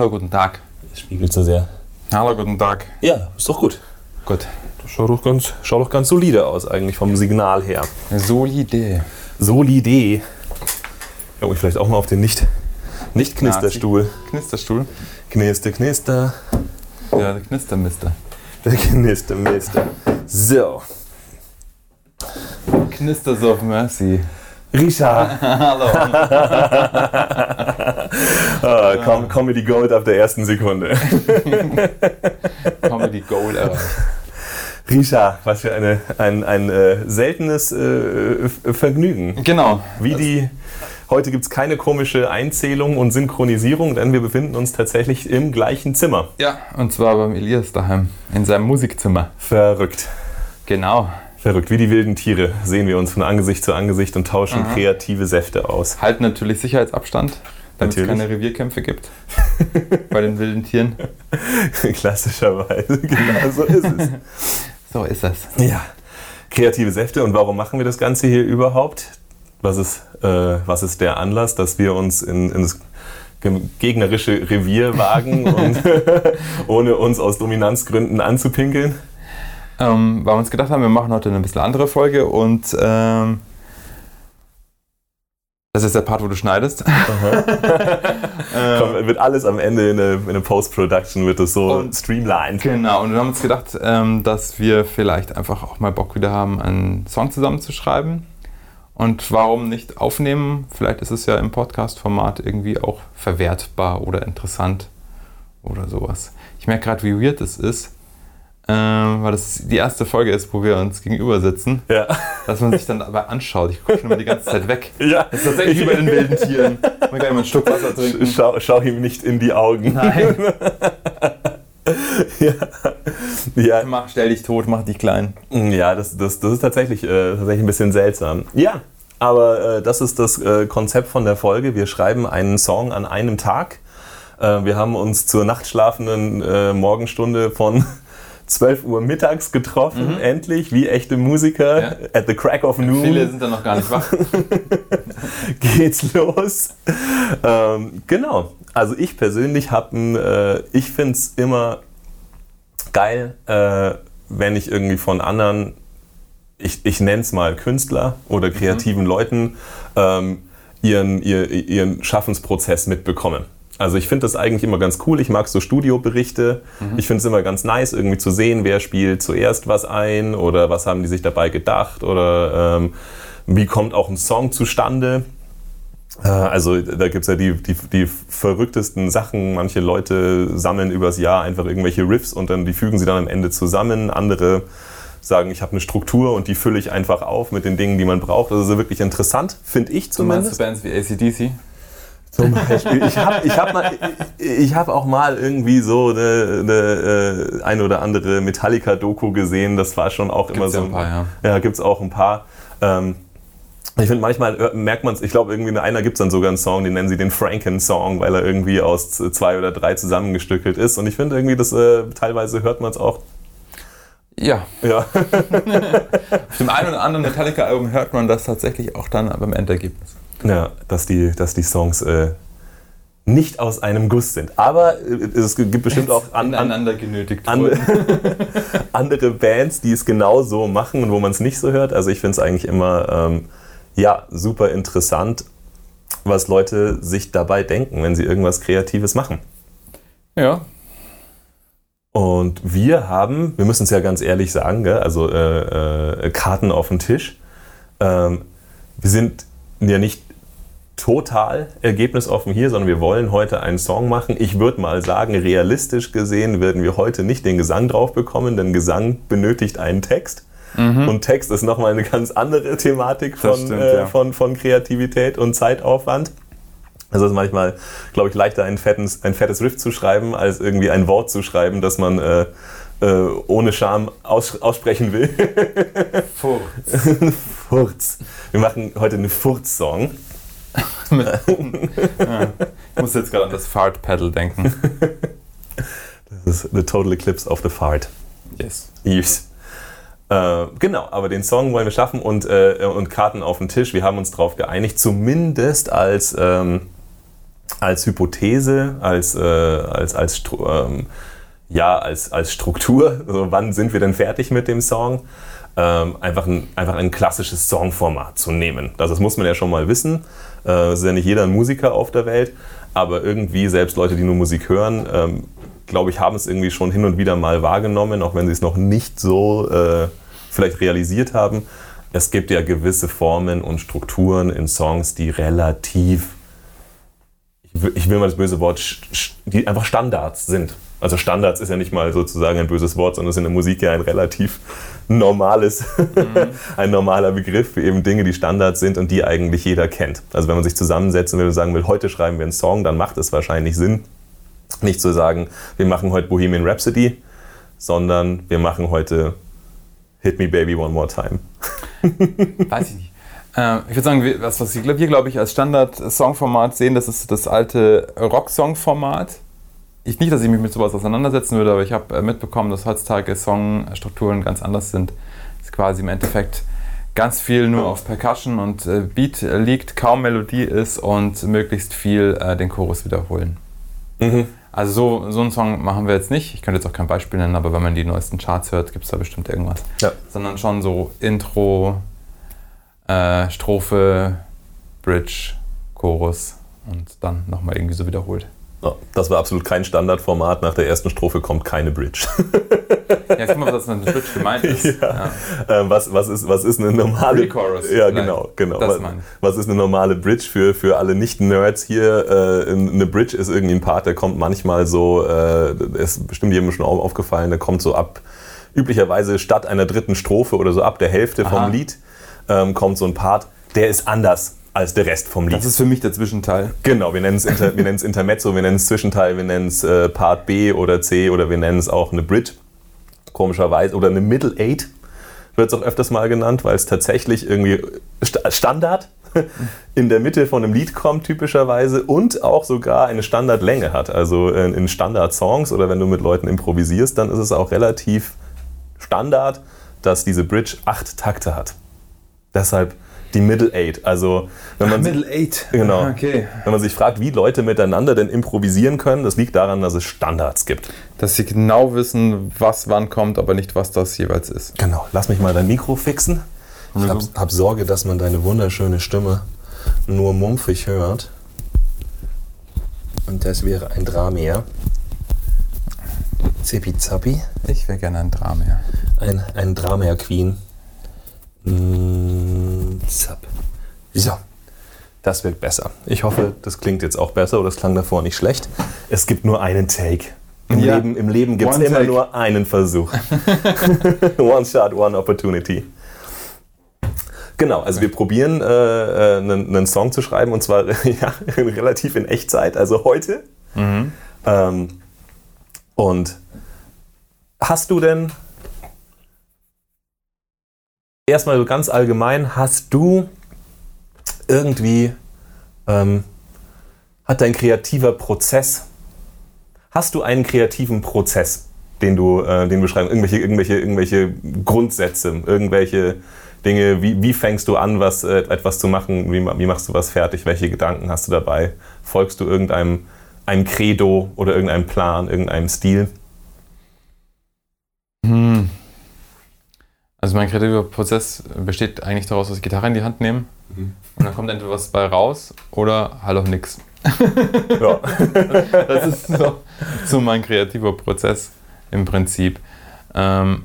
Hallo, guten Tag. Das spiegelt so sehr. Hallo, guten Tag. Ja, ist doch gut. Gut. Das schaut doch ganz, schaut doch ganz solide aus, eigentlich vom Signal her. Solide. Solide. Ja, ich vielleicht auch mal auf den nicht, nicht Knisterstuhl. Knisterstuhl. Knister, knister. Ja, der Knistermister. Der Knistermister. So. Knisters of Mercy. Richard. Hallo. Ah, Com Comedy Gold ab der ersten Sekunde. Comedy Gold erreicht. Richard, was für eine, ein, ein äh, seltenes äh, Vergnügen. Genau. Wie die. Heute gibt es keine komische Einzählung und Synchronisierung, denn wir befinden uns tatsächlich im gleichen Zimmer. Ja, und zwar beim Elias daheim. In seinem Musikzimmer. Verrückt. Genau. Verrückt. Wie die wilden Tiere sehen wir uns von Angesicht zu Angesicht und tauschen kreative Säfte aus. Halten natürlich Sicherheitsabstand, damit es Natürlich. keine Revierkämpfe gibt. bei den wilden Tieren. Klassischerweise. Genau so ist es. So ist das. Ja. Kreative Säfte. Und warum machen wir das Ganze hier überhaupt? Was ist, äh, was ist der Anlass, dass wir uns in, ins ge- gegnerische Revier wagen und ohne uns aus Dominanzgründen anzupinkeln? Ähm, weil wir uns gedacht haben, wir machen heute eine bisschen andere Folge und ähm, das ist der Part, wo du schneidest. Komm, wird alles am Ende in der, der Post-Production wird das so Und- streamlined. Genau, und wir haben uns gedacht, ähm, dass wir vielleicht einfach auch mal Bock wieder haben, einen Song zusammenzuschreiben. Und warum nicht aufnehmen? Vielleicht ist es ja im Podcast-Format irgendwie auch verwertbar oder interessant oder sowas. Ich merke gerade, wie weird es ist, ähm, weil das die erste Folge ist, wo wir uns gegenüber sitzen, Ja. dass man sich dann dabei anschaut. Ich gucke schon immer die ganze Zeit weg. ja. Das ist tatsächlich wie bei den wilden Tieren. Man kann immer ein Stück Wasser trinken. Schau, schau ihm nicht in die Augen. Nein. Ja. Ja, Mach, stell dich tot, mach dich klein. Ja, das, das, das ist tatsächlich, äh, tatsächlich ein bisschen seltsam. Ja, aber äh, das ist das äh, Konzept von der Folge. Wir schreiben einen Song an einem Tag. Äh, wir haben uns zur nachtschlafenden äh, Morgenstunde von 12 Uhr mittags getroffen, endlich, wie echte Musiker. Mhm. Ja. At the crack of noon Viele sind da noch gar nicht wach. geht's los. Ähm, genau. Also ich persönlich habe äh, ich finde es immer geil, äh, wenn ich irgendwie von anderen, ich, ich nenne es mal Künstler oder kreativen Leuten, ähm, ihren, ihr, ihren Schaffensprozess mitbekomme. Also ich finde das eigentlich immer ganz cool. Ich mag so Studioberichte. Ich finde es immer ganz nice, irgendwie zu sehen, wer spielt zuerst was ein oder was haben die sich dabei gedacht oder ähm, wie kommt auch ein Song zustande. Äh, Also da gibt es ja die, die, die verrücktesten Sachen. Manche Leute sammeln übers Jahr einfach irgendwelche Riffs und dann die fügen sie dann am Ende zusammen. Andere sagen, ich habe eine Struktur und die fülle ich einfach auf mit den Dingen, die man braucht. Ist wirklich interessant, finde ich Du meinst zumindest. du Bands wie ACDC? Zum Beispiel. Ich habe ich hab mal- ich hab auch mal irgendwie so eine, eine äh, ein oder andere Metallica-Doku gesehen. Das war schon auch immer Gibt's so. ja ein paar, ja. Ja, gibt es auch ein paar. Ähm, ich finde, manchmal hört- merkt man es, ich glaube, irgendwie in einer gibt es dann sogar einen Song, den nennen sie den Franken-Song, weil er irgendwie aus zwei oder drei zusammengestückelt ist. Und ich finde irgendwie, das äh, teilweise hört man es auch. Ja. Ja. Auf dem einen oder anderen Metallica-Album hört man das tatsächlich auch dann beim Endergebnis. Ja, dass die, dass die Songs äh, nicht aus einem Guss sind. Aber äh, es gibt bestimmt auch an, an, Aneinander genötigt an, andere Bands, die es genau so machen und wo man es nicht so hört. Also ich finde es eigentlich immer ähm, ja, super interessant, was Leute sich dabei denken, wenn sie irgendwas Kreatives machen. Ja. Und wir haben, wir müssen es ja ganz ehrlich sagen, gell, also äh, äh, Karten auf den Tisch. Ähm, wir sind ja nicht total ergebnisoffen hier, sondern wir wollen heute einen Song machen. Ich würde mal sagen, realistisch gesehen würden wir heute nicht den Gesang drauf bekommen, denn Gesang benötigt einen Text. Und Text ist nochmal eine ganz andere Thematik von, stimmt, äh, ja. von, von Kreativität und Zeitaufwand. Also es ist manchmal, glaube ich, leichter, ein fettes, ein fettes Riff zu schreiben, als irgendwie ein Wort zu schreiben, das man äh, äh, ohne Scham aus, aussprechen will. Furz. Furz. Wir machen heute einen Furz-Song. Ja. Ich muss jetzt gerade an das Fart-Pedal denken. Das ist The Total Eclipse of the Fart. Yes. Yes. Äh, genau, aber den Song wollen wir schaffen und, äh, und Karten auf den Tisch. Wir haben uns darauf geeinigt, zumindest als, ähm, als Hypothese, als, äh, als, als, ähm, ja, als, als Struktur, also wann sind wir denn fertig mit dem Song, ähm, einfach, ein, einfach ein klassisches Songformat zu nehmen. Also das muss man ja schon mal wissen. Äh, ist ja nicht jeder ein Musiker auf der Welt, aber irgendwie selbst Leute, die nur Musik hören, ähm, glaube ich, haben es irgendwie schon hin und wieder mal wahrgenommen, auch wenn sie es noch nicht so äh, vielleicht realisiert haben. Es gibt ja gewisse Formen und Strukturen in Songs, die relativ, ich will, will mal das böse Wort, die einfach Standards sind. Also Standards ist ja nicht mal sozusagen ein böses Wort, sondern es ist in der Musik ja ein relativ normales, mhm. ein normaler Begriff für eben Dinge, die Standards sind und die eigentlich jeder kennt. Also wenn man sich zusammensetzt und sagen will, heute schreiben wir einen Song, dann macht es wahrscheinlich Sinn, nicht zu sagen, wir machen heute Bohemian Rhapsody, sondern wir machen heute Hit Me Baby One More Time. Weiß ich nicht. Äh, ich würde sagen, was, was wir, glaube ich, als Standard-Songformat sehen, das ist das alte Rock-Song-Format ich nicht, dass ich mich mit sowas auseinandersetzen würde, aber ich habe äh, mitbekommen, dass heutzutage Songstrukturen ganz anders sind. Es ist quasi im Endeffekt ganz viel nur auf Percussion und äh, Beat liegt, kaum Melodie ist und möglichst viel äh, den Chorus wiederholen. Mhm. Also so, so einen Song machen wir jetzt nicht. Ich könnte jetzt auch kein Beispiel nennen, aber wenn man die neuesten Charts hört, gibt es da bestimmt irgendwas. Ja. Sondern schon so Intro, äh, Strophe, Bridge, Chorus und dann nochmal irgendwie so wiederholt. Oh, das war absolut kein Standardformat. Nach der ersten Strophe kommt keine Bridge. ja, guck mal, was mit Bridge gemeint ist. Ja. Ja. Ähm, was, was, ist, was ist eine normale Chorus? Ja, genau, genau. Was, was, ist eine normale Bridge für, für alle Nicht-Nerds hier? Äh, eine Bridge ist irgendwie ein Part, der kommt manchmal so, äh, ist bestimmt jedem schon aufgefallen, der kommt so ab, üblicherweise statt einer dritten Strophe oder so ab der Hälfte Aha. vom Lied, ähm, kommt so ein Part, der ist anders als der Rest vom Lied. Das ist für mich der Zwischenteil. Genau, wir nennen es Inter, Intermezzo, wir nennen es Zwischenteil, wir nennen es äh, Part B oder C oder wir nennen es auch eine Bridge, komischerweise, oder eine Middle Eight wird es auch öfters mal genannt, weil es tatsächlich irgendwie Standard in der Mitte von einem Lied kommt typischerweise und auch sogar eine Standardlänge hat. Also in Standard-Songs oder wenn du mit Leuten improvisierst, dann ist es auch relativ Standard, dass diese Bridge acht Takte hat. Deshalb die Middle Eight. Also wenn man Ach, Middle Eight. Genau. Okay. Wenn man sich fragt, wie Leute miteinander denn improvisieren können, das liegt daran, dass es Standards gibt. Dass sie genau wissen, was wann kommt, aber nicht, was das jeweils ist. Genau. Lass mich mal dein Mikro fixen. Ich habe hab Sorge, dass man deine wunderschöne Stimme nur mumpfig hört. Und das wäre ein Dramier. Zippi Zappi. Ich wäre gerne ein Dramier. Ein, ein Dramier Queen. Mm, zap. So, das wird besser. Ich hoffe, das klingt jetzt auch besser oder es klang davor nicht schlecht. Es gibt nur einen Take. Im ja. Leben, im Leben gibt es immer take. nur einen Versuch. one shot, one opportunity. Genau, also wir probieren äh, äh, einen, einen, Song zu schreiben und zwar ja, relativ in Echtzeit, also heute. Mhm. Ähm, und hast du denn erstmal ganz allgemein, hast du irgendwie, ähm, hat dein kreativer Prozess, hast du einen kreativen Prozess, den du, äh, den beschreibst, irgendwelche, irgendwelche, irgendwelche Grundsätze, irgendwelche Dinge, wie, wie fängst du an, was, äh, etwas zu machen, wie, wie machst du was fertig, welche Gedanken hast du dabei, folgst du irgendeinem einem Credo oder irgendeinem Plan, irgendeinem Stil? Hm. Also mein kreativer Prozess besteht eigentlich daraus, dass ich Gitarre in die Hand nehme mhm. und dann kommt entweder was bei raus oder halt auch nix. Ja. das ist so, so, mein kreativer Prozess im Prinzip. Ähm,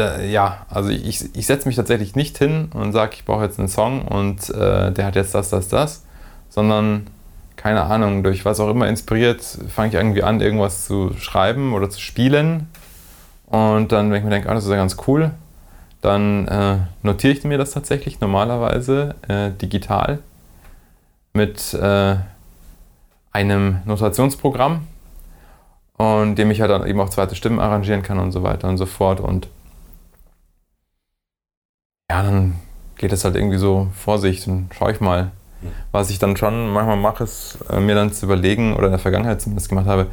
äh, ja, also ich, ich setze mich tatsächlich nicht hin und sage, ich brauche jetzt einen Song und äh, der hat jetzt das, das, das, sondern keine Ahnung, durch was auch immer inspiriert, fange ich irgendwie an, irgendwas zu schreiben oder zu spielen und dann, wenn ich mir denke, ah, das ist ja ganz cool, dann äh, notiere ich mir das tatsächlich normalerweise äh, digital mit äh, einem Notationsprogramm und dem ich halt dann eben auch zweite Stimmen arrangieren kann und so weiter und so fort. Und ja, dann geht es halt irgendwie so vor sich, dann schaue ich mal. Was ich dann schon manchmal mache, ist äh, mir dann zu überlegen, oder in der Vergangenheit zumindest gemacht habe,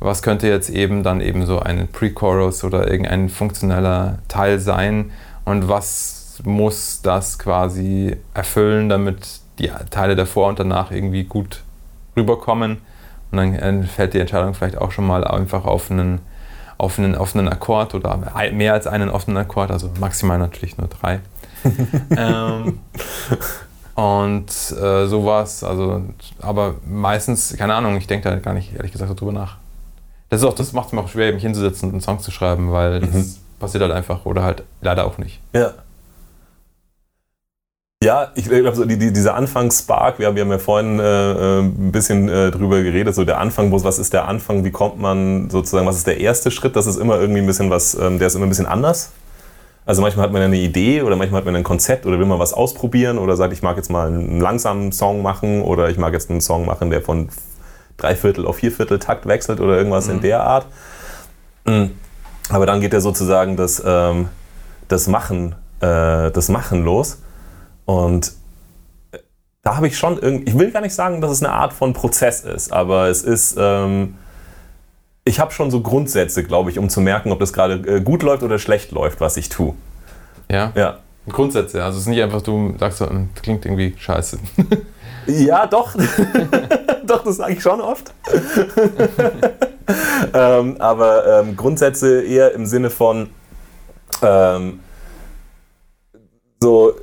was könnte jetzt eben dann eben so ein Pre-Chorus oder irgendein funktioneller Teil sein und was muss das quasi erfüllen, damit die Teile davor und danach irgendwie gut rüberkommen. Und dann fällt die Entscheidung vielleicht auch schon mal einfach auf einen, auf einen, auf einen Akkord oder mehr als einen offenen Akkord, also maximal natürlich nur drei. ähm, und äh, sowas, also, aber meistens, keine Ahnung, ich denke da gar nicht ehrlich gesagt darüber nach. Das ist auch, das macht es mir auch schwer, mich hinzusetzen und einen Song zu schreiben, weil mhm. das passiert halt einfach oder halt leider auch nicht. Ja. Ja, ich glaube, so die, die, dieser Anfangsspark, wir haben, wir haben ja vorhin äh, äh, ein bisschen äh, drüber geredet, so der Anfang, was ist der Anfang, wie kommt man sozusagen, was ist der erste Schritt, das ist immer irgendwie ein bisschen was, ähm, der ist immer ein bisschen anders. Also manchmal hat man eine Idee oder manchmal hat man ein Konzept oder will man was ausprobieren oder sagt, ich mag jetzt mal einen langsamen Song machen oder ich mag jetzt einen Song machen, der von Dreiviertel auf Vierviertel Takt wechselt oder irgendwas mhm. in der Art. Mhm. Aber dann geht ja sozusagen das, ähm, das, Machen, äh, das Machen los. Und äh, da habe ich schon irgendwie, ich will gar nicht sagen, dass es eine Art von Prozess ist, aber es ist, ähm, ich habe schon so Grundsätze, glaube ich, um zu merken, ob das gerade äh, gut läuft oder schlecht läuft, was ich tue. Ja? Ja. Grundsätze, also es ist nicht einfach, du sagst so, hm, das klingt irgendwie scheiße. Ja, doch. doch, das sage ich schon oft. ähm, aber ähm, Grundsätze eher im Sinne von ähm, so,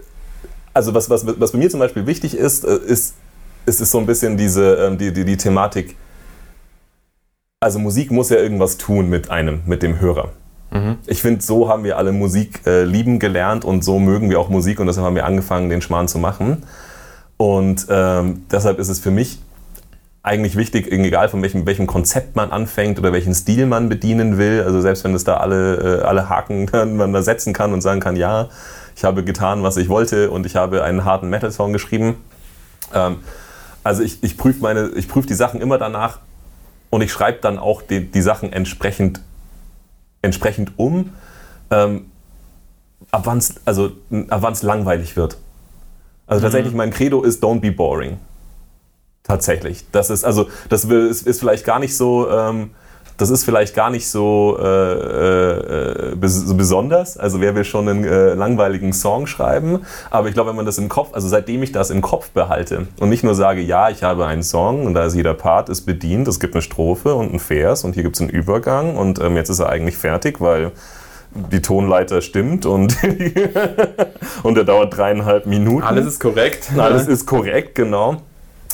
also was, was, was bei mir zum Beispiel wichtig ist, äh, ist, ist, ist so ein bisschen diese, ähm, die, die, die Thematik, also Musik muss ja irgendwas tun mit einem, mit dem Hörer. Mhm. Ich finde, so haben wir alle Musik äh, lieben gelernt und so mögen wir auch Musik und deshalb haben wir angefangen, den Schmarrn zu machen. Und ähm, deshalb ist es für mich eigentlich wichtig, egal von welchem, welchem Konzept man anfängt oder welchen Stil man bedienen will. Also selbst wenn es da alle, äh, alle Haken man da setzen kann und sagen kann, ja, ich habe getan, was ich wollte und ich habe einen harten Metal-Song geschrieben. Ähm, also ich, ich prüfe prüf die Sachen immer danach, und ich schreibe dann auch die, die Sachen entsprechend, entsprechend um, ähm, ab wann es also, langweilig wird. Also mhm. tatsächlich, mein Credo ist Don't be boring. Tatsächlich. Das ist, also, das ist, ist vielleicht gar nicht so. Ähm, das ist vielleicht gar nicht so, äh, äh, so besonders. Also wer will schon einen äh, langweiligen Song schreiben? Aber ich glaube, wenn man das im Kopf, also seitdem ich das im Kopf behalte und nicht nur sage, ja, ich habe einen Song und da ist jeder Part ist bedient, es gibt eine Strophe und einen Vers und hier gibt es einen Übergang und ähm, jetzt ist er eigentlich fertig, weil die Tonleiter stimmt und, und er dauert dreieinhalb Minuten. Alles ist korrekt. Alles ist korrekt, genau.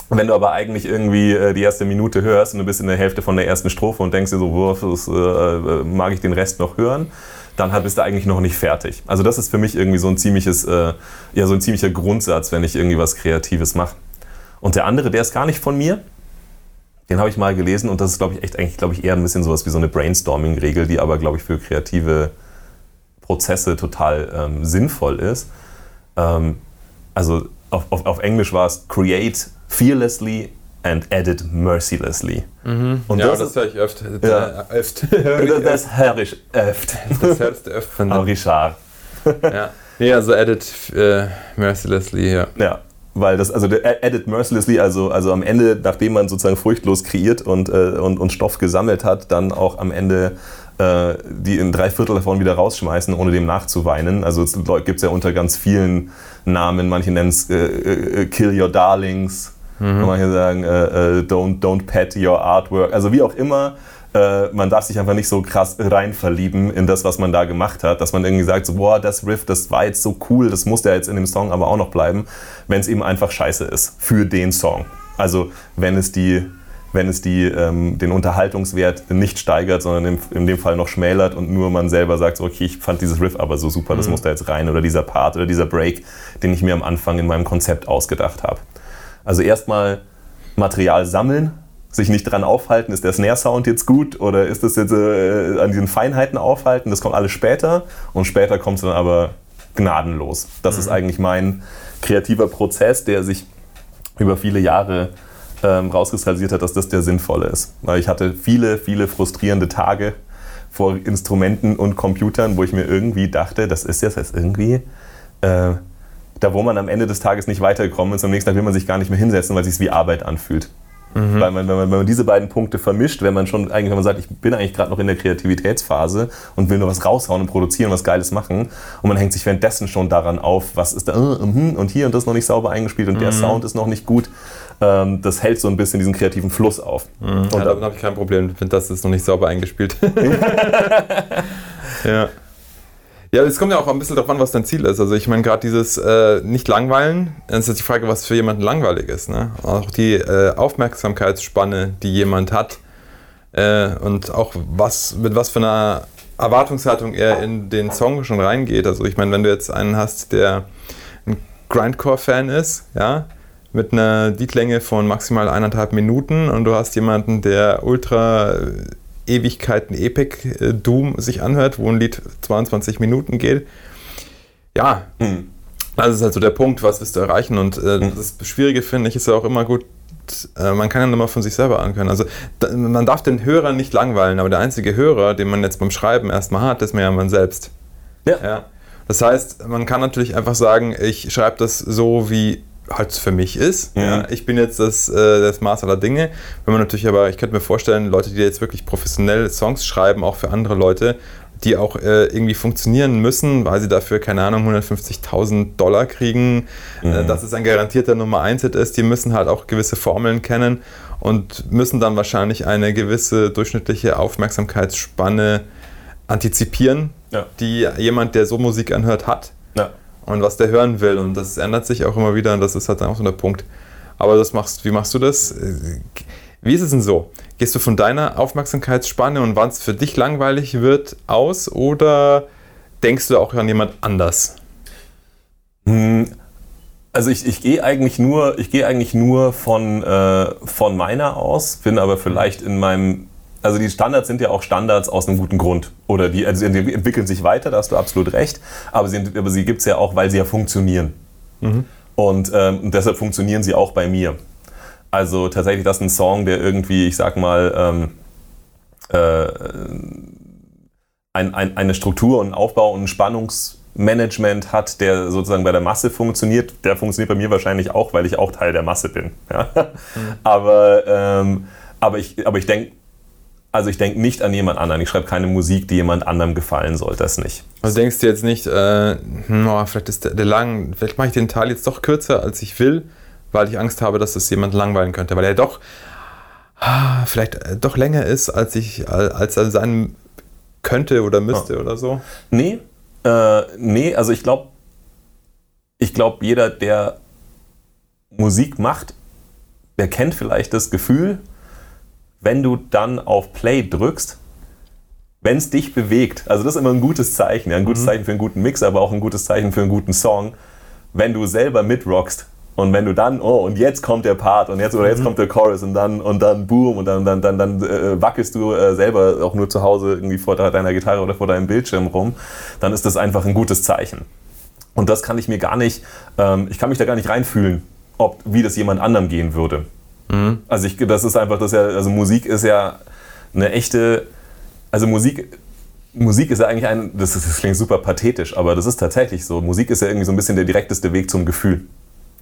Wenn du aber eigentlich irgendwie äh, die erste Minute hörst und du bist in der Hälfte von der ersten Strophe und denkst dir so, wo äh, mag ich den Rest noch hören, dann bist du eigentlich noch nicht fertig. Also das ist für mich irgendwie so ein ziemliches, äh, ja so ein ziemlicher Grundsatz, wenn ich irgendwie was Kreatives mache. Und der andere, der ist gar nicht von mir. Den habe ich mal gelesen und das ist, glaube ich, echt eigentlich, glaube ich, eher ein bisschen sowas wie so eine Brainstorming-Regel, die aber, glaube ich, für kreative Prozesse total ähm, sinnvoll ist. Ähm, also auf, auf, auf Englisch war es Create fearlessly and edit mercilessly. Mhm. Und ja, das, das höre ich öfter. Ja. öft. das höre ich öfter. Das hörst du öfter. Auch Richard. ja. ja, also edit äh, mercilessly, ja. Ja, weil das, also der edit mercilessly, also, also am Ende, nachdem man sozusagen furchtlos kreiert und, äh, und, und Stoff gesammelt hat, dann auch am Ende äh, die in drei Viertel davon wieder rausschmeißen, ohne dem nachzuweinen. Also es gibt es ja unter ganz vielen Namen, manche nennen es äh, äh, Kill Your Darlings, Mhm. Manche sagen, äh, äh, don't, don't pet your artwork. Also wie auch immer, äh, man darf sich einfach nicht so krass rein verlieben in das, was man da gemacht hat, dass man irgendwie sagt, so, boah, das Riff, das war jetzt so cool, das muss ja jetzt in dem Song aber auch noch bleiben, wenn es eben einfach scheiße ist für den Song. Also wenn es die wenn es die, ähm, den Unterhaltungswert nicht steigert, sondern in, in, dem Fall noch schmälert und nur man selber sagt, so, okay, ich fand dieses Riff aber so super, das mhm. muss da jetzt rein oder dieser Part oder dieser Break, den ich mir am Anfang in meinem Konzept ausgedacht habe. Also erstmal Material sammeln, sich nicht dran aufhalten, ist der Snare-Sound jetzt gut oder ist das jetzt äh, an diesen Feinheiten aufhalten, das kommt alles später und später kommt es dann aber gnadenlos. Das mhm. ist eigentlich mein kreativer Prozess, der sich über viele Jahre ähm, rauskristallisiert hat, dass das der sinnvolle ist. Weil ich hatte viele, viele frustrierende Tage vor Instrumenten und Computern, wo ich mir irgendwie dachte, das ist jetzt, irgendwie äh, da wo man am Ende des Tages nicht weitergekommen ist, am nächsten Tag will man sich gar nicht mehr hinsetzen, weil es sich wie Arbeit anfühlt. Mhm. Weil man, wenn, man, wenn man diese beiden Punkte vermischt, wenn man schon eigentlich, wenn man sagt, ich bin eigentlich gerade noch in der Kreativitätsphase und will nur was raushauen und produzieren, was Geiles machen und man hängt sich währenddessen schon daran auf, was ist da, uh, uh, und hier und das noch nicht sauber eingespielt und mhm. der Sound ist noch nicht gut. Ähm, das hält so ein bisschen diesen kreativen Fluss auf. Mhm. Und ja, damit habe ich kein Problem. Finde, das ist noch nicht sauber eingespielt. ja. Ja, es kommt ja auch ein bisschen darauf an, was dein Ziel ist. Also ich meine, gerade dieses äh, nicht langweilen, dann ist jetzt die Frage, was für jemanden langweilig ist. Ne? Auch die äh, Aufmerksamkeitsspanne, die jemand hat äh, und auch was mit was für einer Erwartungshaltung er in den Song schon reingeht. Also ich meine, wenn du jetzt einen hast, der ein Grindcore-Fan ist, ja, mit einer Beatlänge von maximal eineinhalb Minuten und du hast jemanden, der ultra Ewigkeiten Epic äh, Doom sich anhört, wo ein Lied 22 Minuten geht. Ja, mhm. das ist halt so der Punkt, was willst du erreichen? Und äh, mhm. das Schwierige finde ich ist ja auch immer gut, äh, man kann ja immer von sich selber anhören. Also da, man darf den Hörer nicht langweilen, aber der einzige Hörer, den man jetzt beim Schreiben erstmal hat, ist mir ja man selbst. Ja. ja. Das heißt, man kann natürlich einfach sagen, ich schreibe das so, wie halt für mich ist. Mhm. Ja, ich bin jetzt das, äh, das Maß aller Dinge. Wenn man natürlich aber, ich könnte mir vorstellen, Leute, die jetzt wirklich professionell Songs schreiben, auch für andere Leute, die auch äh, irgendwie funktionieren müssen, weil sie dafür, keine Ahnung, 150.000 Dollar kriegen, äh, mhm. äh, dass es ein garantierter Nummer 1 Hit ist, die müssen halt auch gewisse Formeln kennen und müssen dann wahrscheinlich eine gewisse durchschnittliche Aufmerksamkeitsspanne antizipieren, ja. die jemand, der so Musik anhört, hat. Und was der hören will. Und das ändert sich auch immer wieder und das ist halt dann auch so der Punkt. Aber das machst, wie machst du das? Wie ist es denn so? Gehst du von deiner Aufmerksamkeitsspanne und wann es für dich langweilig wird aus oder denkst du auch an jemand anders? Hm, also ich, ich gehe eigentlich nur, ich gehe eigentlich nur von, äh, von meiner aus, bin aber vielleicht in meinem also die Standards sind ja auch Standards aus einem guten Grund. Oder die, also die entwickeln sich weiter, da hast du absolut recht. Aber sie, aber sie gibt es ja auch, weil sie ja funktionieren. Mhm. Und ähm, deshalb funktionieren sie auch bei mir. Also tatsächlich, das ist ein Song, der irgendwie, ich sag mal, ähm, äh, ein, ein, eine Struktur und einen Aufbau und ein Spannungsmanagement hat, der sozusagen bei der Masse funktioniert. Der funktioniert bei mir wahrscheinlich auch, weil ich auch Teil der Masse bin. Ja? Mhm. Aber, ähm, aber ich, aber ich denke, also ich denke nicht an jemand anderen. Ich schreibe keine Musik, die jemand anderem gefallen soll. Das nicht. Also denkst du jetzt nicht, äh, oh, vielleicht ist der, der lang, vielleicht mache ich den Teil jetzt doch kürzer, als ich will, weil ich Angst habe, dass es jemand langweilen könnte, weil er doch ah, vielleicht äh, doch länger ist, als ich als er sein könnte oder müsste ja. oder so. Nee, äh, nee, also ich glaube, ich glaube, jeder, der Musik macht, der kennt vielleicht das Gefühl, wenn du dann auf Play drückst, wenn es dich bewegt, also das ist immer ein gutes Zeichen, ja, ein gutes mhm. Zeichen für einen guten Mix, aber auch ein gutes Zeichen für einen guten Song, wenn du selber mitrockst und wenn du dann, oh, und jetzt kommt der Part und jetzt oder jetzt mhm. kommt der Chorus und dann und dann boom und dann dann dann, dann äh, wackelst du äh, selber auch nur zu Hause irgendwie vor deiner Gitarre oder vor deinem Bildschirm rum, dann ist das einfach ein gutes Zeichen. Und das kann ich mir gar nicht, ähm, ich kann mich da gar nicht reinfühlen, ob wie das jemand anderem gehen würde. Mhm. Also ich, das ist einfach, das ja, also Musik ist ja eine echte, also Musik, Musik ist ja eigentlich ein, das, das klingt super pathetisch, aber das ist tatsächlich so. Musik ist ja irgendwie so ein bisschen der direkteste Weg zum Gefühl.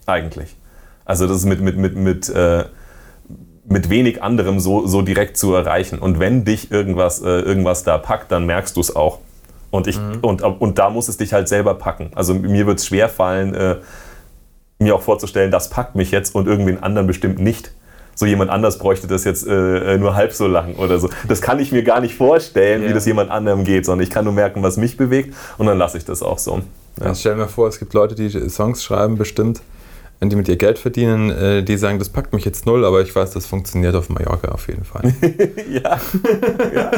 Eigentlich. Also das ist mit, mit, mit, mit, äh, mit wenig anderem so, so direkt zu erreichen. Und wenn dich irgendwas, äh, irgendwas da packt, dann merkst du es auch. Und, ich, mhm. und, und da muss es dich halt selber packen. Also mir wird es schwer fallen, äh, mir auch vorzustellen, das packt mich jetzt und irgendwen anderen bestimmt nicht so jemand anders bräuchte das jetzt äh, nur halb so lang oder so. Das kann ich mir gar nicht vorstellen, ja. wie das jemand anderem geht, sondern ich kann nur merken, was mich bewegt und dann lasse ich das auch so. Ja. Also stell mir vor, es gibt Leute, die Songs schreiben, bestimmt, wenn die mit ihr Geld verdienen, äh, die sagen, das packt mich jetzt null, aber ich weiß, das funktioniert auf Mallorca auf jeden Fall. ja. ja.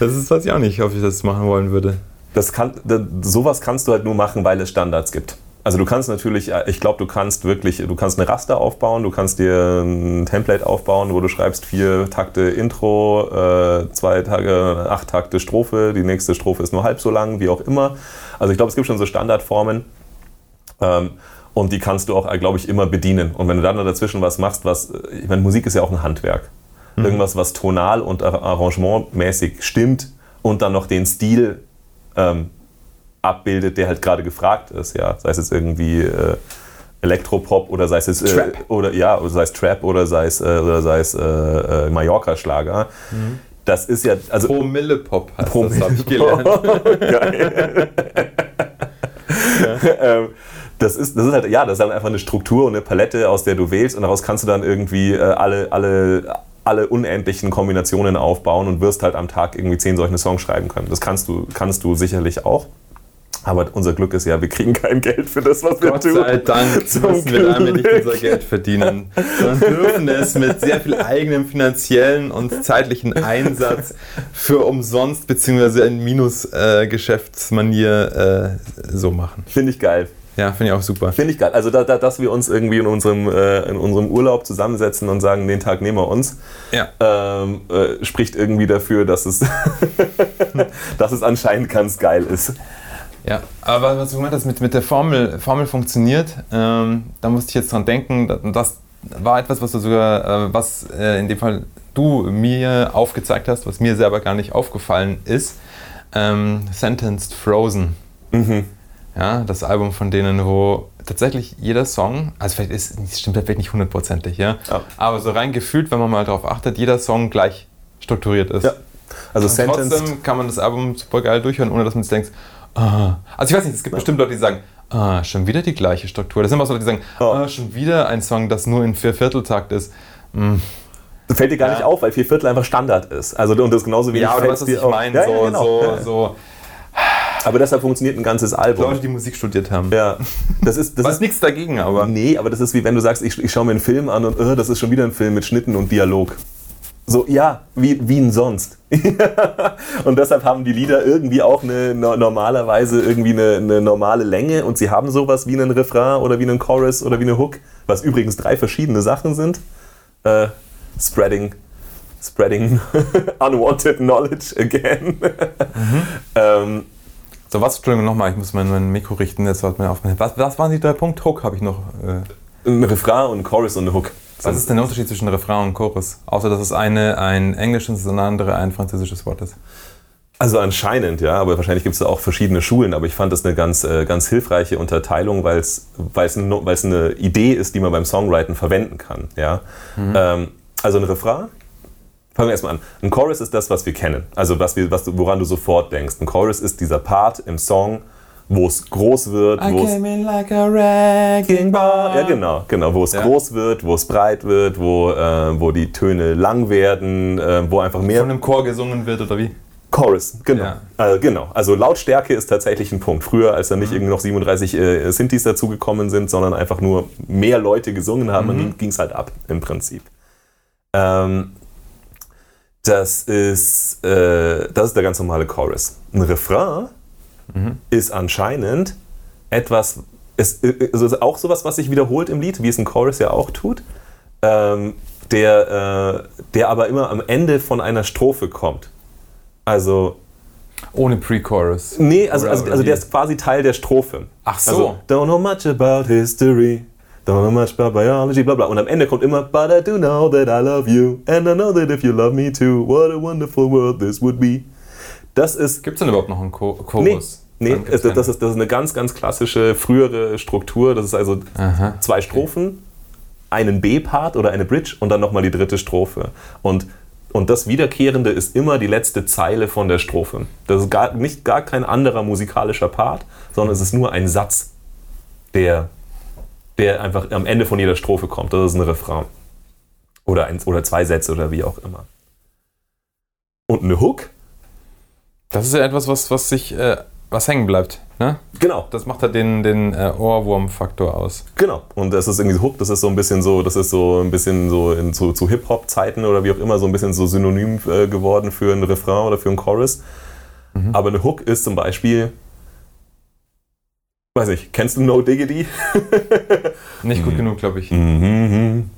Das ist, weiß ich auch nicht, ob ich das machen wollen würde. Das kann, das, sowas kannst du halt nur machen, weil es Standards gibt. Also du kannst natürlich, äh, ich glaube, du kannst wirklich, du kannst eine Raster aufbauen, du kannst dir ein Template aufbauen, wo du schreibst vier Takte Intro, äh, zwei Tage, acht Takte Strophe, die nächste Strophe ist nur halb so lang, wie auch immer. Also ich glaube, es gibt schon so Standardformen. Ähm, und die kannst du auch, äh, glaube ich, immer bedienen. Und wenn du dann dazwischen was machst, was, ich meine, Musik ist ja auch ein Handwerk. Mhm. Irgendwas, was tonal und arrangementmäßig stimmt und dann noch den Stil ähm, abbildet, der halt gerade gefragt ist. Ja? Sei es jetzt irgendwie äh, Elektropop oder sei es jetzt, äh, oder ja, oder sei es Trap oder sei es, äh, oder sei es äh, äh, Mallorca-Schlager. Mhm. Das ist ja. Also, Promille-Pop heißt Pro das, habe ich gelernt. Geil. ja. ähm, das ist, das ist halt, ja, das ist dann einfach eine Struktur und eine Palette, aus der du wählst und daraus kannst du dann irgendwie äh, alle, alle, alle unendlichen Kombinationen aufbauen und wirst halt am Tag irgendwie zehn solche Songs schreiben können. Das kannst du, kannst du sicherlich auch. Aber unser Glück ist ja, wir kriegen kein Geld für das, was wir Gott tun. Gott sei Dank Zum müssen wir damit nicht unser Geld verdienen, sondern dürfen es mit sehr viel eigenem finanziellen und zeitlichen Einsatz für umsonst bzw. in Minus-Geschäftsmanier äh, so machen. Finde ich geil. Ja, finde ich auch super. Finde ich geil. Also, da, da, dass wir uns irgendwie in unserem, äh, in unserem Urlaub zusammensetzen und sagen, den Tag nehmen wir uns, ja. ähm, äh, spricht irgendwie dafür, dass es, dass es anscheinend ganz geil ist. Ja, aber was du gemeint hast, mit, mit der Formel, Formel funktioniert, ähm, da musste ich jetzt dran denken, das war etwas, was du sogar, äh, was äh, in dem Fall du mir aufgezeigt hast, was mir selber gar nicht aufgefallen ist. Ähm, Sentenced Frozen. Mhm. Ja, das Album von denen, wo tatsächlich jeder Song, also vielleicht ist, stimmt vielleicht nicht hundertprozentig, ja, ja, aber so rein gefühlt, wenn man mal darauf achtet, jeder Song gleich strukturiert ist. Ja. Also Und trotzdem kann man das Album super geil durchhören, ohne dass man sich denkt, ah. also ich weiß nicht, es gibt ja. bestimmt Leute, die sagen, ah, schon wieder die gleiche Struktur. Das sind immer so Leute, die sagen, oh. ah, schon wieder ein Song, das nur in Viervierteltakt ist. Hm. Das fällt dir gar ja. nicht auf, weil Vierviertel einfach Standard ist. Also und das genauso wie Ja, aber was ich meine. Ja, so, genau. so, so aber deshalb funktioniert ein ganzes Album. Leute, die Musik studiert haben. Ja. Das ist, das Was ist nichts dagegen, aber. Nee, aber das ist wie wenn du sagst, ich, ich schaue mir einen Film an und oh, das ist schon wieder ein Film mit Schnitten und Dialog. So, ja, wie, wie ein sonst. und deshalb haben die Lieder irgendwie auch eine, normalerweise irgendwie eine, eine, normale Länge und sie haben sowas wie einen Refrain oder wie einen Chorus oder wie eine Hook, was übrigens drei verschiedene Sachen sind. Äh, spreading, spreading unwanted knowledge again. Mhm. ähm, so, was, Entschuldigung, nochmal, ich muss mein, mein Mikro richten, jetzt sollte man aufmachen. Was, was waren die drei Punkte? Hook habe ich noch. Äh. Ein Refrain und ein Chorus und ein Hook. Was ist denn der Unterschied zwischen Refrain und Chorus? Außer, dass das eine ein englisches und das andere ein französisches Wort ist. Also anscheinend, ja, aber wahrscheinlich gibt es da auch verschiedene Schulen, aber ich fand das eine ganz, äh, ganz hilfreiche Unterteilung, weil es eine Idee ist, die man beim Songwriting verwenden kann. Ja? Mhm. Ähm, also ein Refrain Fangen wir erstmal an. Ein Chorus ist das, was wir kennen. Also was wir, was woran du sofort denkst. Ein Chorus ist dieser Part im Song, wo es groß wird, wo es like Ja, genau, genau, wo es ja. groß wird, wo es breit wird, wo, äh, wo die Töne lang werden, äh, wo einfach mehr von einem Chor gesungen wird oder wie? Chorus, genau. Ja. Äh, genau. Also Lautstärke ist tatsächlich ein Punkt. Früher, als da nicht mhm. irgendwie noch 37 äh, Synthes dazugekommen sind, sondern einfach nur mehr Leute gesungen haben, mhm. ging es halt ab im Prinzip. Ähm, das ist, äh, das ist der ganz normale Chorus. Ein Refrain mhm. ist anscheinend etwas, ist, also auch sowas, was sich wiederholt im Lied, wie es ein Chorus ja auch tut, ähm, der, äh, der aber immer am Ende von einer Strophe kommt. Also. Ohne Pre-Chorus. Nee, also, also, also der ist quasi Teil der Strophe. Ach so. Also, Don't know much about history. Don't know much about biology, bla bla. Und am Ende kommt immer, but I do know that I love you. And I know that if you love me too, what a wonderful world this would be. Das ist. Gibt es denn überhaupt noch einen Chorus? Nee, nee das, das, ist, das ist eine ganz, ganz klassische frühere Struktur. Das ist also Aha, zwei Strophen, okay. einen B-Part oder eine Bridge und dann nochmal die dritte Strophe. Und und das Wiederkehrende ist immer die letzte Zeile von der Strophe. Das ist gar, nicht gar kein anderer musikalischer Part, sondern es ist nur ein Satz, der der einfach am Ende von jeder Strophe kommt. Das ist ein Refrain. Oder, ein, oder zwei Sätze oder wie auch immer. Und eine Hook. Das ist ja etwas, was, was sich, äh, was hängen bleibt. Ne? Genau. Das macht halt den, den äh, Ohrwurm-Faktor aus. Genau. Und das ist irgendwie Hook, das ist so ein bisschen so, das ist so ein bisschen so in, zu, zu Hip-Hop-Zeiten oder wie auch immer so ein bisschen so synonym äh, geworden für ein Refrain oder für einen Chorus. Mhm. Aber eine Hook ist zum Beispiel Weiß ich, kennst du No Diggity? Nicht gut mhm. genug, glaube ich. Mhm.